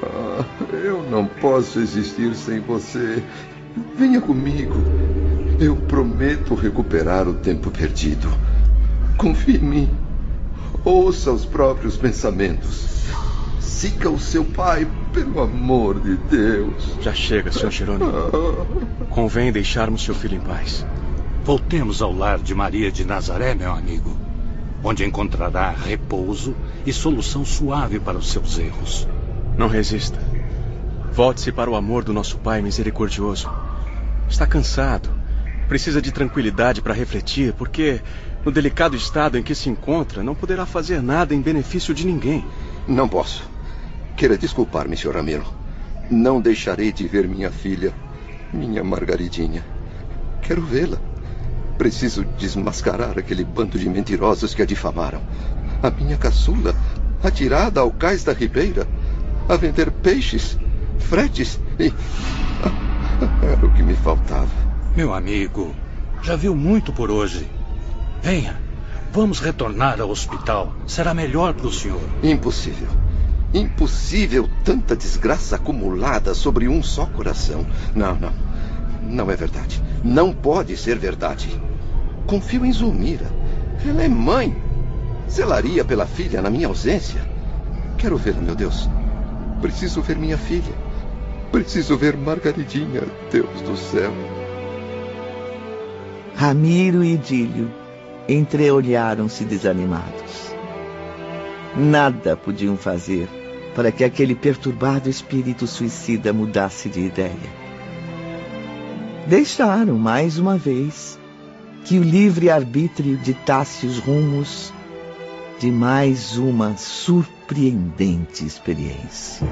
Ah, eu não posso existir sem você. Venha comigo. Eu prometo recuperar o tempo perdido. Confie em mim. Ouça os próprios pensamentos. Siga o seu pai, pelo amor de Deus.
Já chega, Sr. Jerônimo. Convém deixarmos seu filho em paz.
Voltemos ao lar de Maria de Nazaré, meu amigo, onde encontrará repouso e solução suave para os seus erros.
Não resista. Volte-se para o amor do nosso Pai misericordioso. Está cansado. Precisa de tranquilidade para refletir, porque, no delicado estado em que se encontra, não poderá fazer nada em benefício de ninguém.
Não posso. Queira desculpar-me, Sr. Ramiro. Não deixarei de ver minha filha, minha Margaridinha. Quero vê-la. Preciso desmascarar aquele bando de mentirosos que a difamaram. A minha caçula, atirada ao cais da ribeira, a vender peixes, fretes e. Era o que me faltava.
Meu amigo, já viu muito por hoje. Venha, vamos retornar ao hospital. Será melhor para o senhor.
Impossível. Impossível tanta desgraça acumulada sobre um só coração. Não, não. Não é verdade. Não pode ser verdade. Confio em Zulmira. Ela é mãe. Zelaria pela filha na minha ausência. Quero vê-la, meu Deus. Preciso ver minha filha. Preciso ver Margaridinha, Deus do céu.
Ramiro e Idílio entreolharam-se desanimados. Nada podiam fazer para que aquele perturbado espírito suicida mudasse de ideia. Deixaram, mais uma vez, que o livre-arbítrio ditasse os rumos de mais uma surpreendente experiência.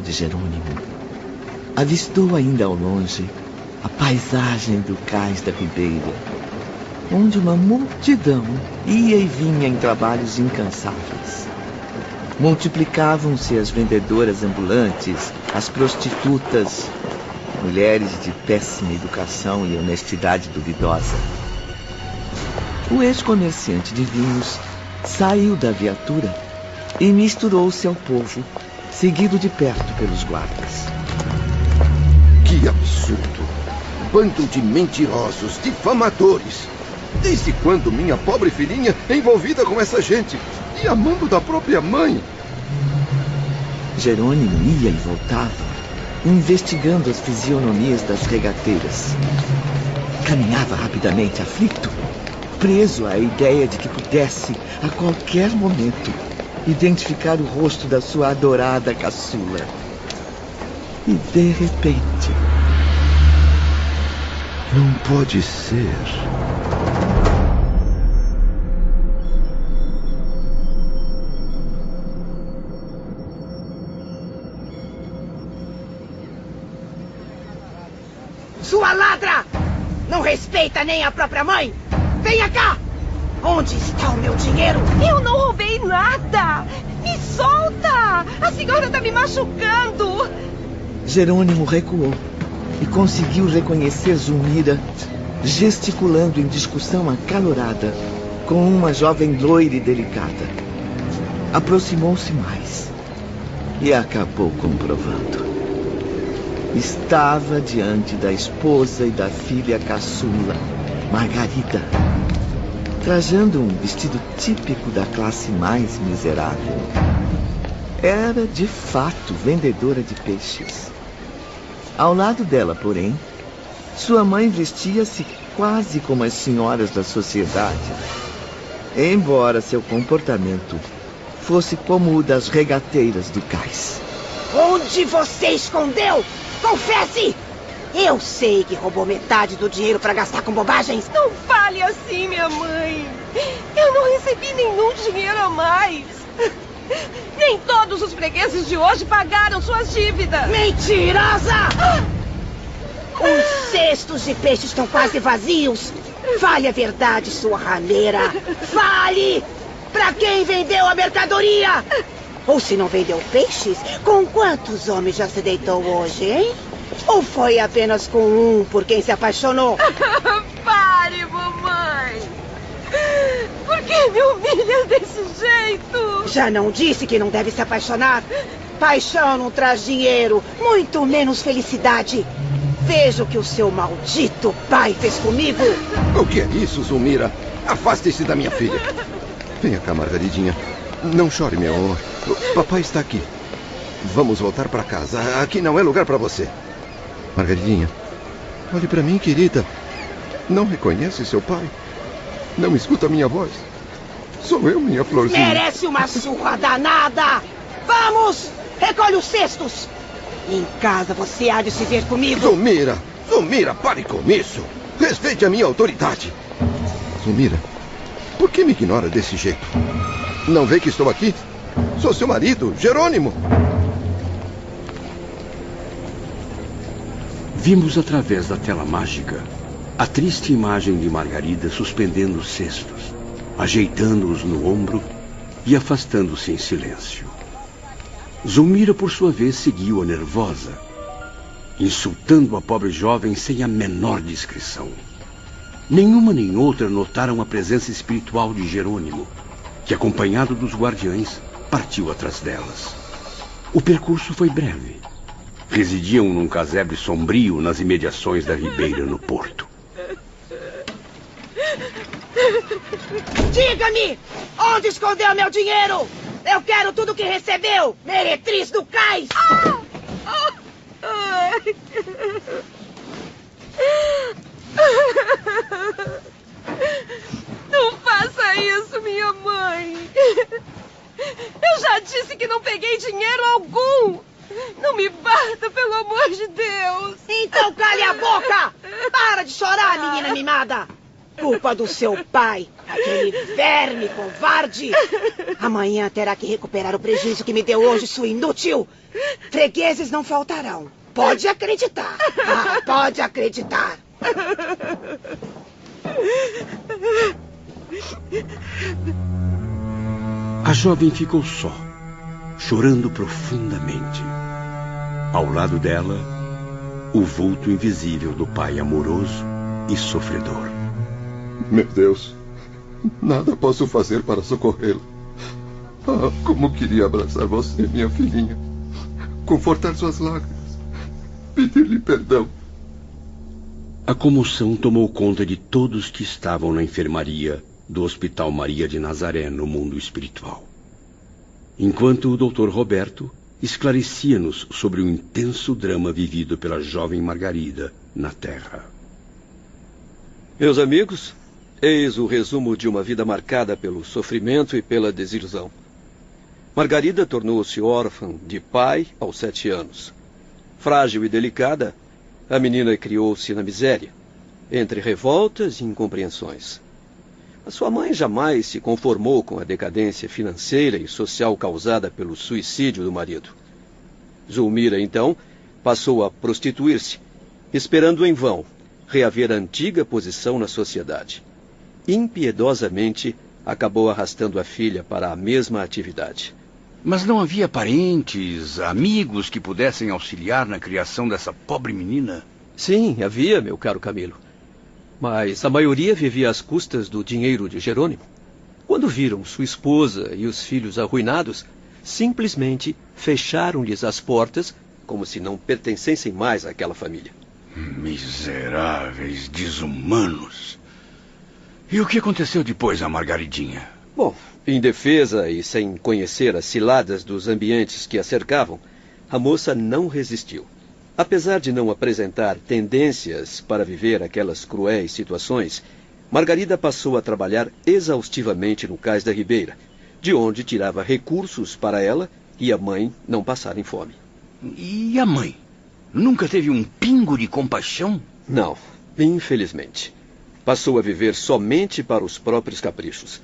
De Jerônimo avistou ainda ao longe a paisagem do cais da ribeira, onde uma multidão ia e vinha em trabalhos incansáveis. Multiplicavam-se as vendedoras ambulantes, as prostitutas, mulheres de péssima educação e honestidade duvidosa. O ex-comerciante de vinhos saiu da viatura e misturou-se ao povo, seguido de perto pelos guardas.
Que absurdo! Bando de mentirosos, difamadores! Desde quando minha pobre filhinha é envolvida com essa gente e amando da própria mãe?
Jerônimo ia e voltava, investigando as fisionomias das regateiras. Caminhava rapidamente, aflito, preso à ideia de que pudesse, a qualquer momento, identificar o rosto da sua adorada caçula. E de repente.
Não pode ser.
Sua ladra! Não respeita nem a própria mãe! Venha cá! Onde está o meu dinheiro?
Eu não roubei nada! Me solta! A senhora está me machucando!
Jerônimo recuou e conseguiu reconhecer Zulmira gesticulando em discussão acalorada com uma jovem loira e delicada. Aproximou-se mais e acabou comprovando. Estava diante da esposa e da filha caçula, Margarida, trajando um vestido típico da classe mais miserável. Era, de fato, vendedora de peixes. Ao lado dela, porém, sua mãe vestia-se quase como as senhoras da sociedade. Embora seu comportamento fosse como o das regateiras do cais.
Onde você escondeu? Confesse! Eu sei que roubou metade do dinheiro para gastar com bobagens.
Não fale assim, minha mãe. Eu não recebi nenhum dinheiro a mais. Nem todos os fregueses de hoje pagaram suas dívidas.
Mentirosa! Os cestos de peixe estão quase vazios. Fale a verdade, sua rameira. Fale! Para quem vendeu a mercadoria? Ou se não vendeu peixes, com quantos homens já se deitou hoje, hein? Ou foi apenas com um por quem se apaixonou?
Pare, mamãe! Por que me humilha desse jeito?
Já não disse que não deve se apaixonar? Paixão não traz dinheiro, muito menos felicidade. Veja o que o seu maldito pai fez comigo.
O que é isso, Zulmira? Afaste-se da minha filha. Venha cá, Margaridinha. Não chore, meu amor. O papai está aqui. Vamos voltar para casa. Aqui não é lugar para você. Margaridinha, olhe para mim, querida. Não reconhece seu pai? Não escuta minha voz? Sou eu, minha florzinha.
Merece uma surra danada! Vamos! Recolhe os cestos! Em casa você há de se ver comigo.
Zumira! Zumira, pare com isso! Respeite a minha autoridade! Zumira, por que me ignora desse jeito? Não vê que estou aqui? Sou seu marido, Jerônimo!
Vimos através da tela mágica a triste imagem de Margarida suspendendo os cestos, ajeitando-os no ombro e afastando-se em silêncio. Zulmira, por sua vez, seguiu-a nervosa, insultando a pobre jovem sem a menor discrição. Nenhuma nem outra notaram a presença espiritual de Jerônimo, que, acompanhado dos guardiães, partiu atrás delas. O percurso foi breve. Residiam num casebre sombrio nas imediações da ribeira no porto.
Diga-me! Onde escondeu meu dinheiro? Eu quero tudo que recebeu! Meretriz do cais! Ah! Ah!
Não faça isso, minha mãe! Eu já disse que não peguei dinheiro algum! Não me bata, pelo amor de Deus!
Então cale a boca! Para de chorar, menina mimada! Culpa do seu pai, aquele verme covarde. Amanhã terá que recuperar o prejuízo que me deu hoje, sua inútil. Fregueses não faltarão. Pode acreditar. Ah, pode acreditar.
A jovem ficou só, chorando profundamente. Ao lado dela, o vulto invisível do pai amoroso e sofredor.
Meu Deus, nada posso fazer para socorrê-lo. Ah, como queria abraçar você, minha filhinha. Confortar suas lágrimas. Pedir-lhe perdão.
A comoção tomou conta de todos que estavam na enfermaria do Hospital Maria de Nazaré, no mundo espiritual. Enquanto o Dr. Roberto esclarecia-nos sobre o intenso drama vivido pela jovem Margarida na Terra.
Meus amigos, eis o resumo de uma vida marcada pelo sofrimento e pela desilusão. Margarida tornou-se órfã de pai aos sete anos. Frágil e delicada, a menina criou-se na miséria, entre revoltas e incompreensões. A sua mãe jamais se conformou com a decadência financeira e social causada pelo suicídio do marido. Zulmira, então, passou a prostituir-se, esperando em vão reaver a antiga posição na sociedade. Impiedosamente, acabou arrastando a filha para a mesma atividade.
Mas não havia parentes, amigos que pudessem auxiliar na criação dessa pobre menina?
Sim, havia, meu caro Camilo. Mas a maioria vivia às custas do dinheiro de Jerônimo. Quando viram sua esposa e os filhos arruinados, simplesmente fecharam-lhes as portas como se não pertencessem mais àquela família.
Miseráveis, desumanos. E o que aconteceu depois a Margaridinha?
Bom, em defesa e sem conhecer as ciladas dos ambientes que a cercavam, a moça não resistiu. Apesar de não apresentar tendências para viver aquelas cruéis situações, Margarida passou a trabalhar exaustivamente no cais da Ribeira, de onde tirava recursos para ela e a mãe não passarem fome.
E a mãe? Nunca teve um pingo de compaixão?
Não, infelizmente. Passou a viver somente para os próprios caprichos.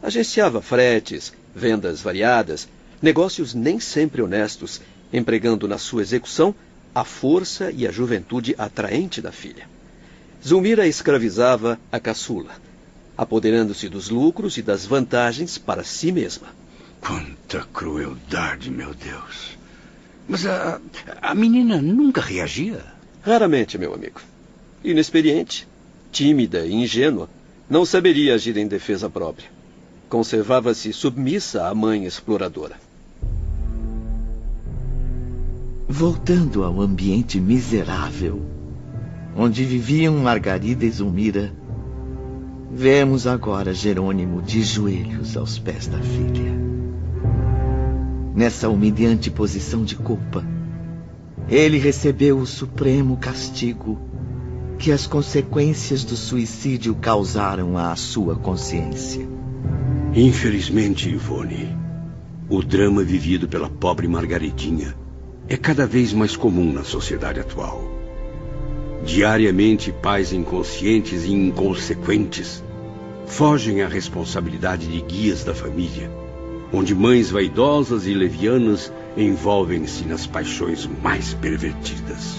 Agenciava fretes, vendas variadas, negócios nem sempre honestos, empregando na sua execução a força e a juventude atraente da filha. Zulmira escravizava a caçula, apoderando-se dos lucros e das vantagens para si mesma.
Quanta crueldade, meu Deus. Mas a, a menina nunca reagia?
Raramente, meu amigo. Inexperiente, tímida e ingênua, não saberia agir em defesa própria conservava-se submissa à mãe exploradora.
Voltando ao ambiente miserável, onde viviam Margarida e Zulmira, vemos agora Jerônimo de joelhos aos pés da filha. Nessa humilhante posição de culpa, ele recebeu o supremo castigo que as consequências do suicídio causaram à sua consciência.
Infelizmente, Ivone, o drama vivido pela pobre Margaridinha é cada vez mais comum na sociedade atual. Diariamente, pais inconscientes e inconsequentes fogem à responsabilidade de guias da família, onde mães vaidosas e levianas envolvem-se nas paixões mais pervertidas.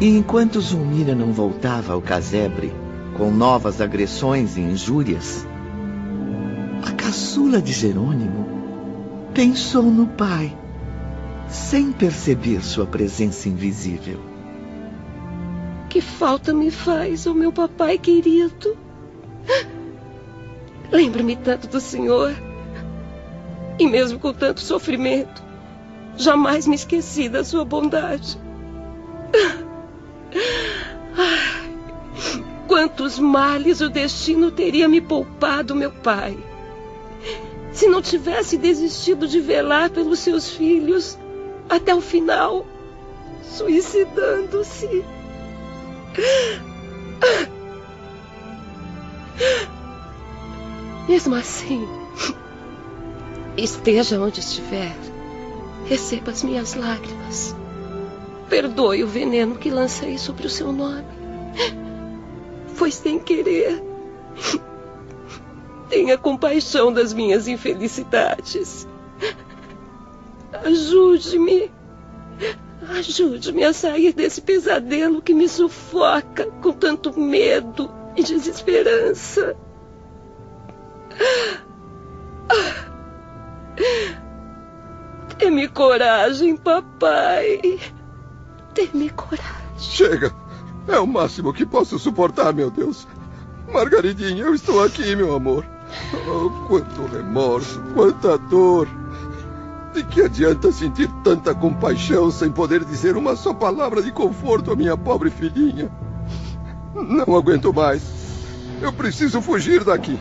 E enquanto Zulmira não voltava ao casebre com novas agressões e injúrias, a caçula de Jerônimo pensou no pai, sem perceber sua presença invisível.
Que falta me faz, oh meu papai querido. Lembro-me tanto do senhor. E mesmo com tanto sofrimento, jamais me esqueci da sua bondade. Quantos males o destino teria me poupado, meu pai se não tivesse desistido de velar pelos seus filhos até o final, suicidando-se. Mesmo assim, esteja onde estiver, receba as minhas lágrimas. Perdoe o veneno que lancei sobre o seu nome. Foi sem querer. Tenha compaixão das minhas infelicidades. Ajude-me. Ajude-me a sair desse pesadelo que me sufoca com tanto medo e desesperança. Dê-me coragem, papai. Dê-me coragem.
Chega. É o máximo que posso suportar, meu Deus. Margaridinha, eu estou aqui, meu amor. Oh, quanto remorso, quanta dor. De que adianta sentir tanta compaixão sem poder dizer uma só palavra de conforto à minha pobre filhinha? Não aguento mais. Eu preciso fugir daqui.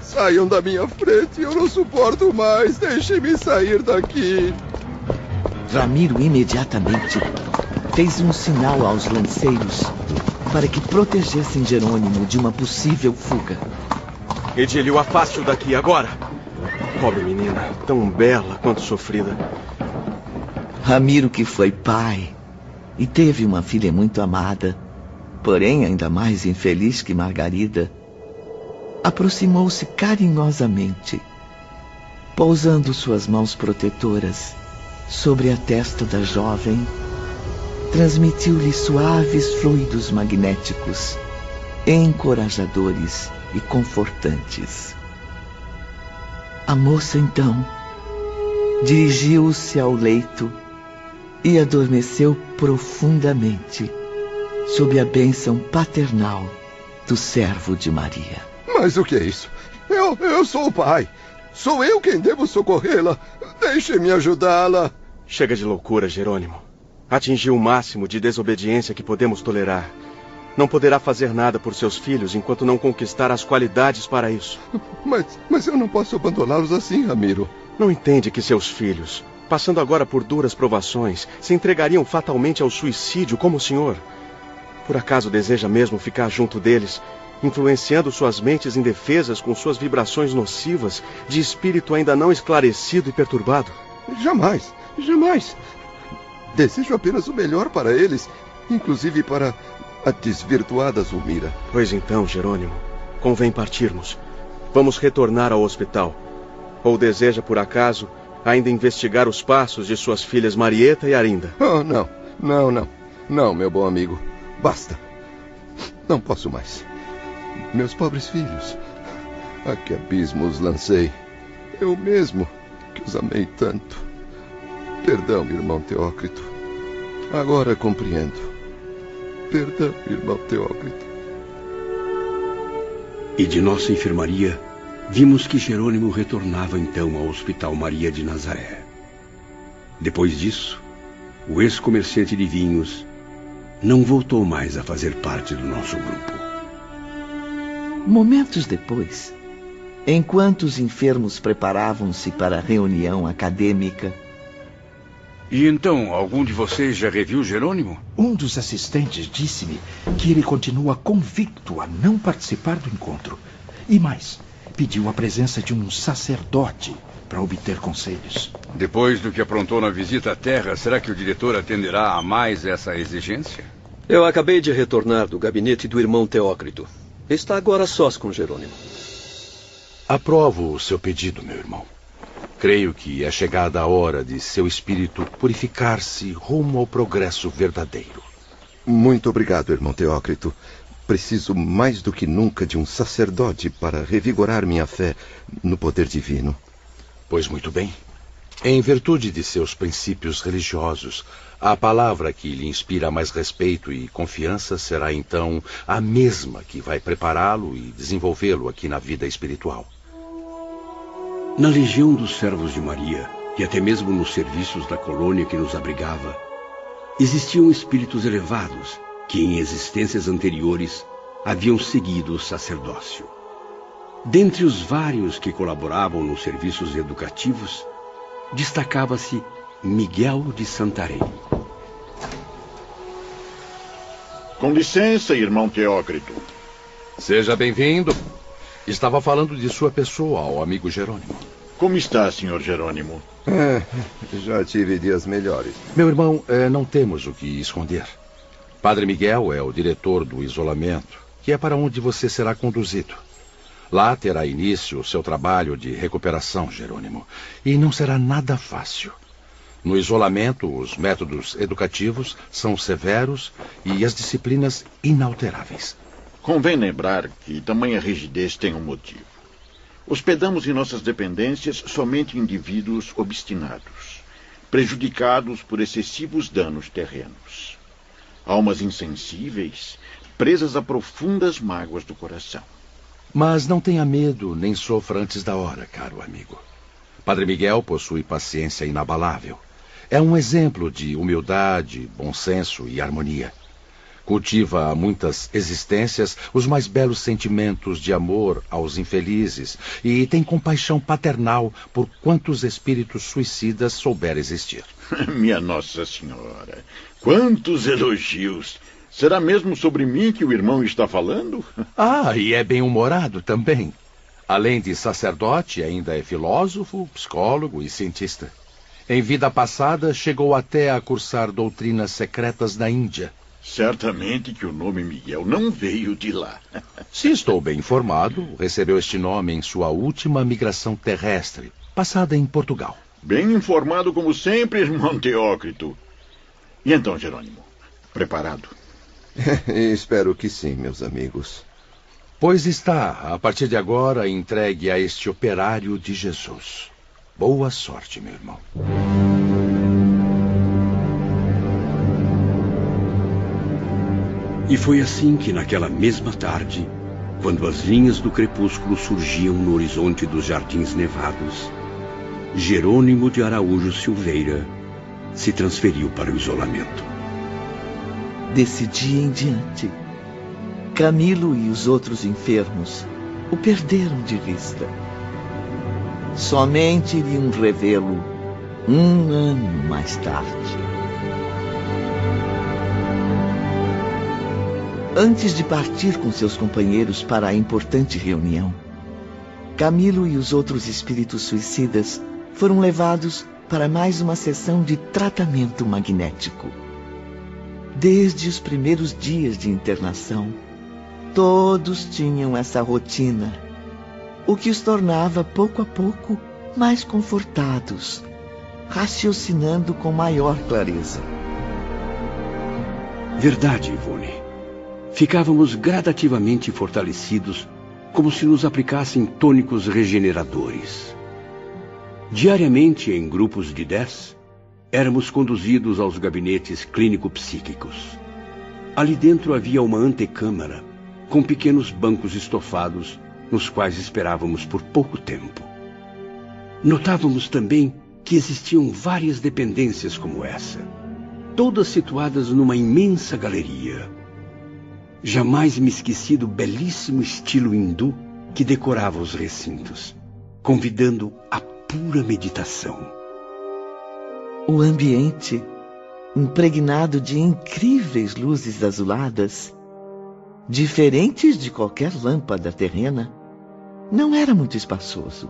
Saiam da minha frente, eu não suporto mais. Deixem-me sair daqui.
Ramiro imediatamente fez um sinal aos lanceiros para que protegessem Jerônimo de uma possível fuga.
Edílio, afaste-o daqui agora. Pobre menina, tão bela quanto sofrida.
Ramiro, que foi pai e teve uma filha muito amada, porém ainda mais infeliz que Margarida, aproximou-se carinhosamente, pousando suas mãos protetoras sobre a testa da jovem, transmitiu-lhe suaves fluidos magnéticos, encorajadores e confortantes. A moça então dirigiu-se ao leito e adormeceu profundamente sob a bênção paternal do servo de Maria.
Mas o que é isso? Eu, eu sou o pai. Sou eu quem devo socorrê-la. Deixe-me ajudá-la.
Chega de loucura, Jerônimo. Atingiu o máximo de desobediência que podemos tolerar. Não poderá fazer nada por seus filhos enquanto não conquistar as qualidades para isso.
Mas, mas eu não posso abandoná-los assim, Ramiro.
Não entende que seus filhos, passando agora por duras provações, se entregariam fatalmente ao suicídio como o senhor? Por acaso deseja mesmo ficar junto deles, influenciando suas mentes indefesas com suas vibrações nocivas, de espírito ainda não esclarecido e perturbado?
Jamais, jamais. Desejo apenas o melhor para eles, inclusive para a desvirtuada Zulmira.
Pois então, Jerônimo, convém partirmos. Vamos retornar ao hospital. Ou deseja, por acaso, ainda investigar os passos de suas filhas Marieta e Arinda?
Oh, não, não, não. Não, meu bom amigo. Basta. Não posso mais. Meus pobres filhos. A que abismo os lancei. Eu mesmo, que os amei tanto. Perdão, irmão Teócrito. Agora compreendo. Perdão, irmão Teócrito.
E de nossa enfermaria, vimos que Jerônimo retornava então ao Hospital Maria de Nazaré. Depois disso, o ex-comerciante de vinhos não voltou mais a fazer parte do nosso grupo.
Momentos depois, enquanto os enfermos preparavam-se para a reunião acadêmica,
e então, algum de vocês já reviu Jerônimo?
Um dos assistentes disse-me que ele continua convicto a não participar do encontro. E mais, pediu a presença de um sacerdote para obter conselhos.
Depois do que aprontou na visita à Terra, será que o diretor atenderá a mais essa exigência?
Eu acabei de retornar do gabinete do irmão Teócrito. Está agora sós com Jerônimo.
Aprovo o seu pedido, meu irmão. Creio que é chegada a hora de seu espírito purificar-se rumo ao progresso verdadeiro.
Muito obrigado, irmão Teócrito. Preciso mais do que nunca de um sacerdote para revigorar minha fé no poder divino.
Pois muito bem. Em virtude de seus princípios religiosos, a palavra que lhe inspira mais respeito e confiança será então a mesma que vai prepará-lo e desenvolvê-lo aqui na vida espiritual.
Na legião dos servos de Maria, e até mesmo nos serviços da colônia que nos abrigava, existiam espíritos elevados que, em existências anteriores, haviam seguido o sacerdócio. Dentre os vários que colaboravam nos serviços educativos, destacava-se Miguel de Santarém.
Com licença, irmão Teócrito.
Seja bem-vindo. Estava falando de sua pessoa ao amigo Jerônimo.
Como está, senhor Jerônimo?
É, já tive dias melhores.
Meu irmão, é, não temos o que esconder. Padre Miguel é o diretor do isolamento, que é para onde você será conduzido. Lá terá início o seu trabalho de recuperação, Jerônimo. E não será nada fácil. No isolamento, os métodos educativos são severos e as disciplinas inalteráveis.
Convém lembrar que tamanha rigidez tem um motivo. Hospedamos em nossas dependências somente indivíduos obstinados, prejudicados por excessivos danos terrenos. Almas insensíveis, presas a profundas mágoas do coração.
Mas não tenha medo nem sofra antes da hora, caro amigo. Padre Miguel possui paciência inabalável. É um exemplo de humildade, bom senso e harmonia. Cultiva a muitas existências os mais belos sentimentos de amor aos infelizes e tem compaixão paternal por quantos espíritos suicidas souber existir.
Minha Nossa Senhora, quantos elogios! Será mesmo sobre mim que o irmão está falando?
Ah, e é bem-humorado também. Além de sacerdote, ainda é filósofo, psicólogo e cientista. Em vida passada, chegou até a cursar doutrinas secretas na Índia.
Certamente que o nome Miguel não veio de lá.
Se estou bem informado, recebeu este nome em sua última migração terrestre, passada em Portugal.
Bem informado como sempre, irmão Teócrito. E então, Jerônimo, preparado?
Espero que sim, meus amigos.
Pois está, a partir de agora, entregue a este operário de Jesus. Boa sorte, meu irmão.
E foi assim que, naquela mesma tarde, quando as linhas do crepúsculo surgiam no horizonte dos jardins nevados, Jerônimo de Araújo Silveira se transferiu para o isolamento.
Desse dia em diante, Camilo e os outros enfermos o perderam de vista. Somente iriam revê-lo um ano mais tarde. Antes de partir com seus companheiros para a importante reunião, Camilo e os outros espíritos suicidas foram levados para mais uma sessão de tratamento magnético. Desde os primeiros dias de internação, todos tinham essa rotina, o que os tornava pouco a pouco mais confortados, raciocinando com maior clareza.
Verdade, Ivone. Ficávamos gradativamente fortalecidos, como se nos aplicassem tônicos regeneradores. Diariamente, em grupos de dez, éramos conduzidos aos gabinetes clínico-psíquicos. Ali dentro havia uma antecâmara com pequenos bancos estofados nos quais esperávamos por pouco tempo. Notávamos também que existiam várias dependências como essa, todas situadas numa imensa galeria. Jamais me esqueci do belíssimo estilo hindu que decorava os recintos, convidando a pura meditação.
O ambiente, impregnado de incríveis luzes azuladas, diferentes de qualquer lâmpada terrena, não era muito espaçoso.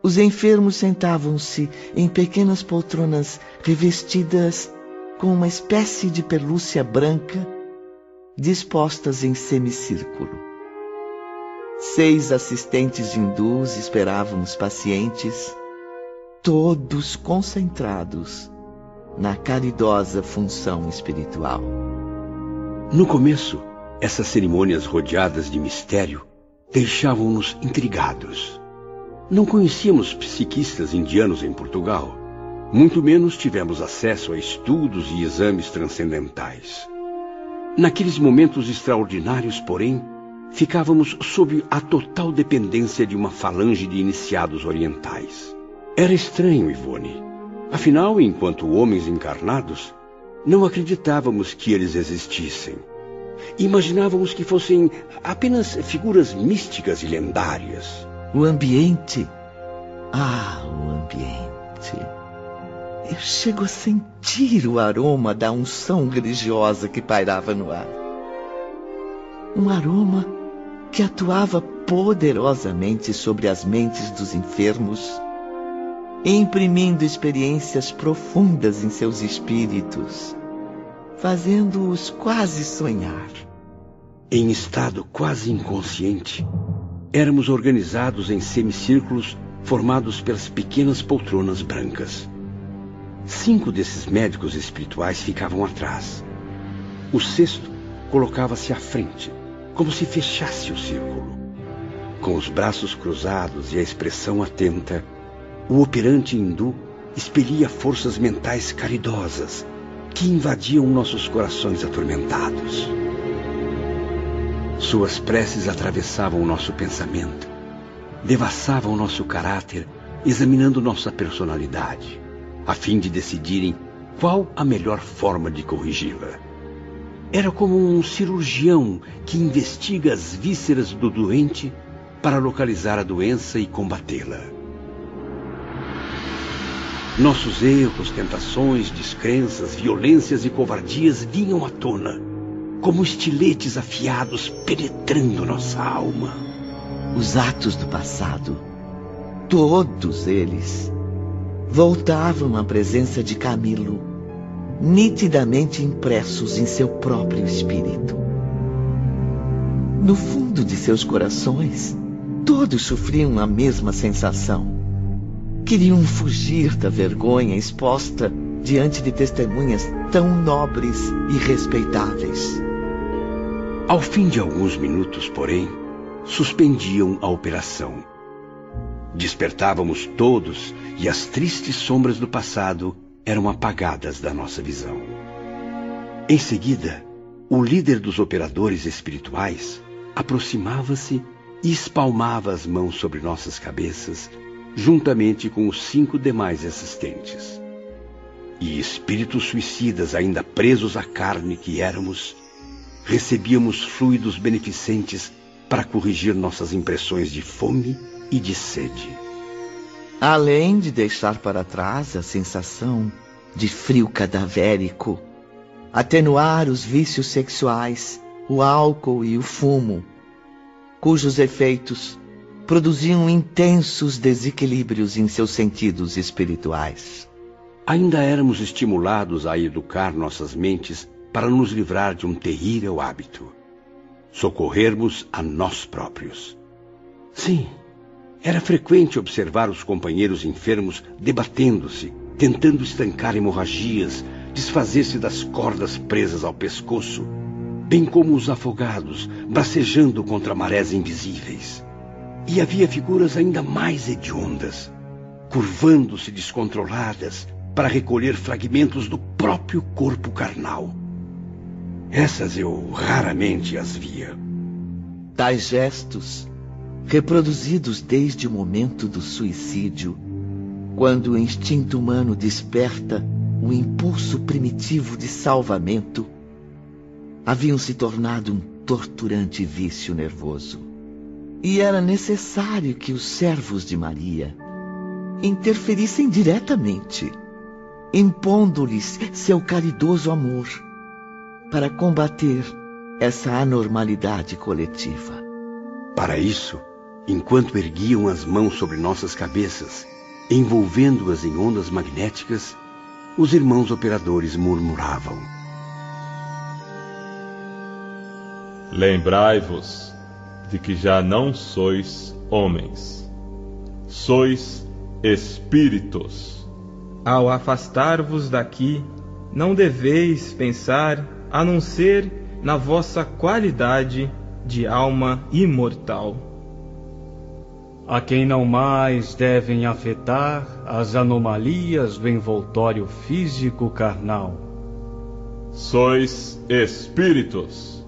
Os enfermos sentavam-se em pequenas poltronas revestidas com uma espécie de pelúcia branca dispostas em semicírculo. Seis assistentes hindus esperavam os pacientes, todos concentrados na caridosa função espiritual.
No começo, essas cerimônias rodeadas de mistério deixavam-nos intrigados. Não conhecíamos psiquistas indianos em Portugal. Muito menos tivemos acesso a estudos e exames transcendentais. Naqueles momentos extraordinários, porém, ficávamos sob a total dependência de uma falange de iniciados orientais. Era estranho, Ivone. Afinal, enquanto homens encarnados, não acreditávamos que eles existissem. Imaginávamos que fossem apenas figuras místicas e lendárias.
O ambiente. Ah, o ambiente. Eu chego a sentir o aroma da unção religiosa que pairava no ar. Um aroma que atuava poderosamente sobre as mentes dos enfermos, imprimindo experiências profundas em seus espíritos, fazendo-os quase sonhar.
Em estado quase inconsciente, éramos organizados em semicírculos formados pelas pequenas poltronas brancas. Cinco desses médicos espirituais ficavam atrás. O sexto colocava-se à frente, como se fechasse o círculo. Com os braços cruzados e a expressão atenta, o operante hindu expelia forças mentais caridosas que invadiam nossos corações atormentados. Suas preces atravessavam o nosso pensamento, devassavam nosso caráter, examinando nossa personalidade a fim de decidirem qual a melhor forma de corrigi-la. Era como um cirurgião que investiga as vísceras do doente para localizar a doença e combatê-la. Nossos erros, tentações, descrenças, violências e covardias vinham à tona, como estiletes afiados penetrando nossa alma.
Os atos do passado, todos eles, voltavam à presença de Camilo nitidamente impressos em seu próprio espírito. No fundo de seus corações, todos sofriam a mesma sensação. Queriam fugir da vergonha exposta diante de testemunhas tão nobres e respeitáveis.
Ao fim de alguns minutos, porém, suspendiam a operação. Despertávamos todos e as tristes sombras do passado eram apagadas da nossa visão. Em seguida, o líder dos operadores espirituais aproximava-se e espalmava as mãos sobre nossas cabeças, juntamente com os cinco demais assistentes. E espíritos suicidas, ainda presos à carne que éramos, recebíamos fluidos beneficentes para corrigir nossas impressões de fome e de sede.
Além de deixar para trás a sensação de frio cadavérico, atenuar os vícios sexuais, o álcool e o fumo, cujos efeitos produziam intensos desequilíbrios em seus sentidos espirituais.
Ainda éramos estimulados a educar nossas mentes para nos livrar de um terrível hábito: socorrermos a nós próprios. Sim, era frequente observar os companheiros enfermos debatendo-se, tentando estancar hemorragias, desfazer-se das cordas presas ao pescoço, bem como os afogados, bracejando contra marés invisíveis. E havia figuras ainda mais hediondas, curvando-se descontroladas para recolher fragmentos do próprio corpo carnal. Essas eu raramente as via.
Tais gestos reproduzidos desde o momento do suicídio, quando o instinto humano desperta o impulso primitivo de salvamento, haviam se tornado um torturante vício nervoso. E era necessário que os servos de Maria interferissem diretamente, impondo-lhes seu caridoso amor, para combater essa anormalidade coletiva.
Para isso, enquanto erguiam as mãos sobre nossas cabeças, envolvendo-as em ondas magnéticas, os irmãos operadores murmuravam:
Lembrai-vos de que já não sois homens, sois espíritos.
Ao afastar-vos daqui, não deveis pensar a não ser na vossa qualidade de alma imortal.
A quem não mais devem afetar as anomalias do envoltório físico carnal.
Sois espíritos.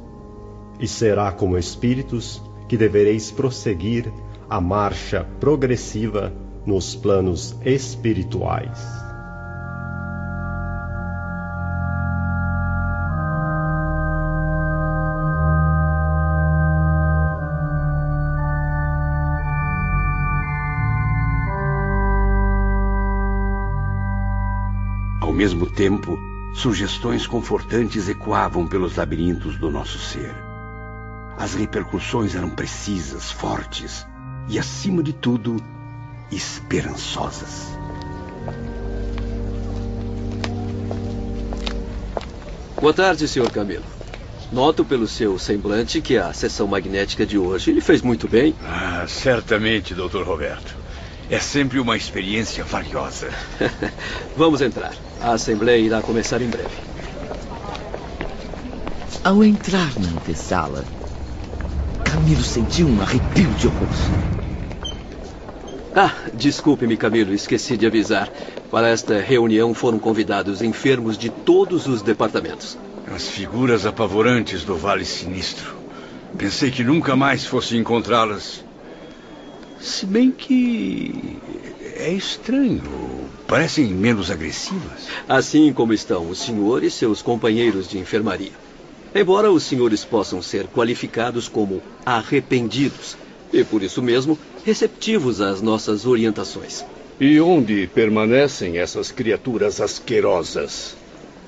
E será como espíritos que devereis prosseguir a marcha progressiva nos planos espirituais.
Tempo, sugestões confortantes ecoavam pelos labirintos do nosso ser. As repercussões eram precisas, fortes e, acima de tudo, esperançosas.
Boa tarde, Sr. Camilo. Noto pelo seu semblante que a sessão magnética de hoje lhe fez muito bem.
Ah, certamente, Dr. Roberto. É sempre uma experiência valiosa.
Vamos entrar. A assembleia irá começar em breve.
Ao entrar na antessala, Camilo sentiu um arrepio de horror.
Ah, desculpe-me, Camilo, esqueci de avisar. Para esta reunião foram convidados enfermos de todos os departamentos.
As figuras apavorantes do Vale Sinistro. Pensei que nunca mais fosse encontrá-las. Se bem que é estranho. Parecem menos agressivas.
Assim como estão o senhor e seus companheiros de enfermaria. Embora os senhores possam ser qualificados como arrependidos e, por isso mesmo, receptivos às nossas orientações.
E onde permanecem essas criaturas asquerosas?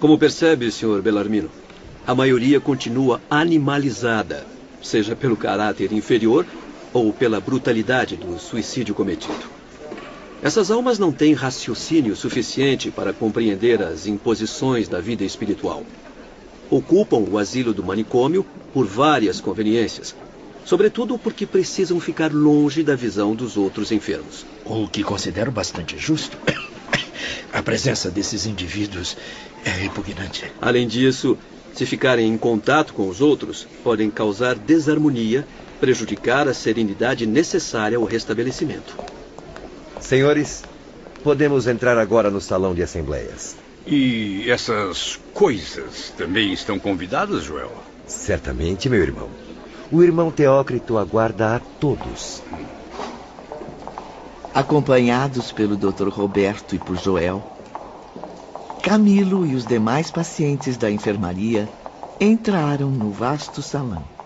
Como percebe, Sr. Belarmino, a maioria continua animalizada, seja pelo caráter inferior ou pela brutalidade do suicídio cometido. Essas almas não têm raciocínio suficiente para compreender as imposições da vida espiritual. Ocupam o asilo do manicômio por várias conveniências, sobretudo porque precisam ficar longe da visão dos outros enfermos.
O que considero bastante justo. A presença desses indivíduos é repugnante.
Além disso, se ficarem em contato com os outros, podem causar desarmonia, prejudicar a serenidade necessária ao restabelecimento.
Senhores, podemos entrar agora no salão de assembleias.
E essas coisas também estão convidadas, Joel?
Certamente, meu irmão. O irmão Teócrito aguarda a todos.
Acompanhados pelo Dr. Roberto e por Joel, Camilo e os demais pacientes da enfermaria entraram no vasto salão.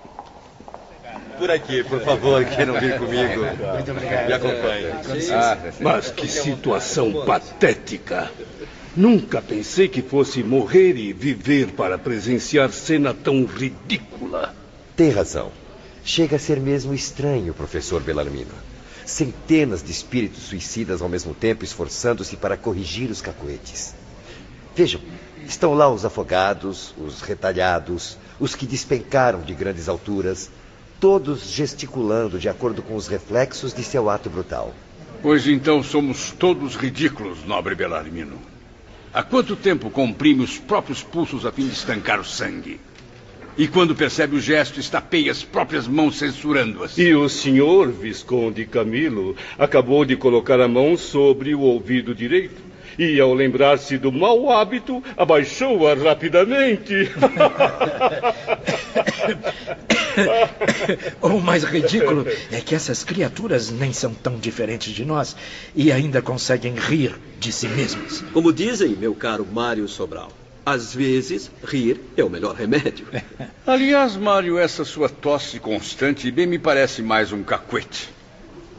Por aqui, por favor, queiram vir comigo. Muito obrigado. Me acompanhe.
Ah, mas que situação patética. Nunca pensei que fosse morrer e viver para presenciar cena tão ridícula.
Tem razão. Chega a ser mesmo estranho, professor Belarmino. Centenas de espíritos suicidas ao mesmo tempo esforçando-se para corrigir os cacoetes. Vejam, estão lá os afogados, os retalhados, os que despencaram de grandes alturas, todos gesticulando de acordo com os reflexos de seu ato brutal.
Pois então somos todos ridículos, nobre Belarmino. Há quanto tempo comprime os próprios pulsos a fim de estancar o sangue? E quando percebe o gesto, estapeia as próprias mãos censurando-as.
E o senhor, Visconde Camilo, acabou de colocar a mão sobre o ouvido direito. E, ao lembrar-se do mau hábito, abaixou-a rapidamente.
o mais ridículo é que essas criaturas nem são tão diferentes de nós e ainda conseguem rir de si mesmas.
Como dizem, meu caro Mário Sobral, às vezes rir é o melhor remédio.
Aliás, Mário, essa sua tosse constante bem me parece mais um cacuete.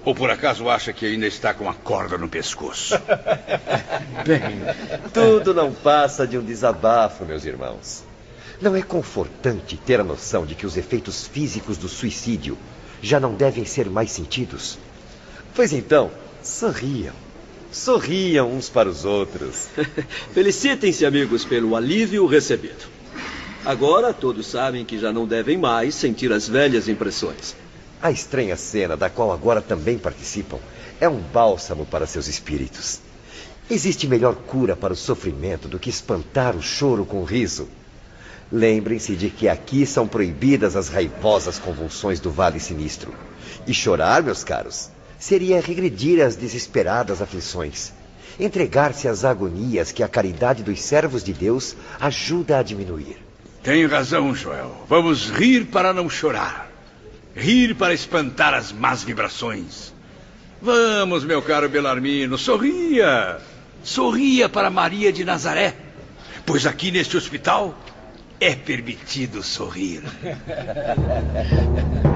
Ou por acaso acha que ainda está com a corda no pescoço?
Bem, tudo não passa de um desabafo, meus irmãos. Não é confortante ter a noção de que os efeitos físicos do suicídio já não devem ser mais sentidos? Pois então, sorriam. Sorriam uns para os outros.
Felicitem-se, amigos, pelo alívio recebido. Agora todos sabem que já não devem mais sentir as velhas impressões.
A estranha cena, da qual agora também participam, é um bálsamo para seus espíritos. Existe melhor cura para o sofrimento do que espantar o choro com o riso. Lembrem-se de que aqui são proibidas as raivosas convulsões do Vale Sinistro. E chorar, meus caros, seria regredir às desesperadas aflições. Entregar-se às agonias que a caridade dos servos de Deus ajuda a diminuir.
Tem razão, Joel. Vamos rir para não chorar. Rir para espantar as más vibrações. Vamos, meu caro Belarmino, sorria. Sorria para Maria de Nazaré. Pois aqui neste hospital é permitido sorrir.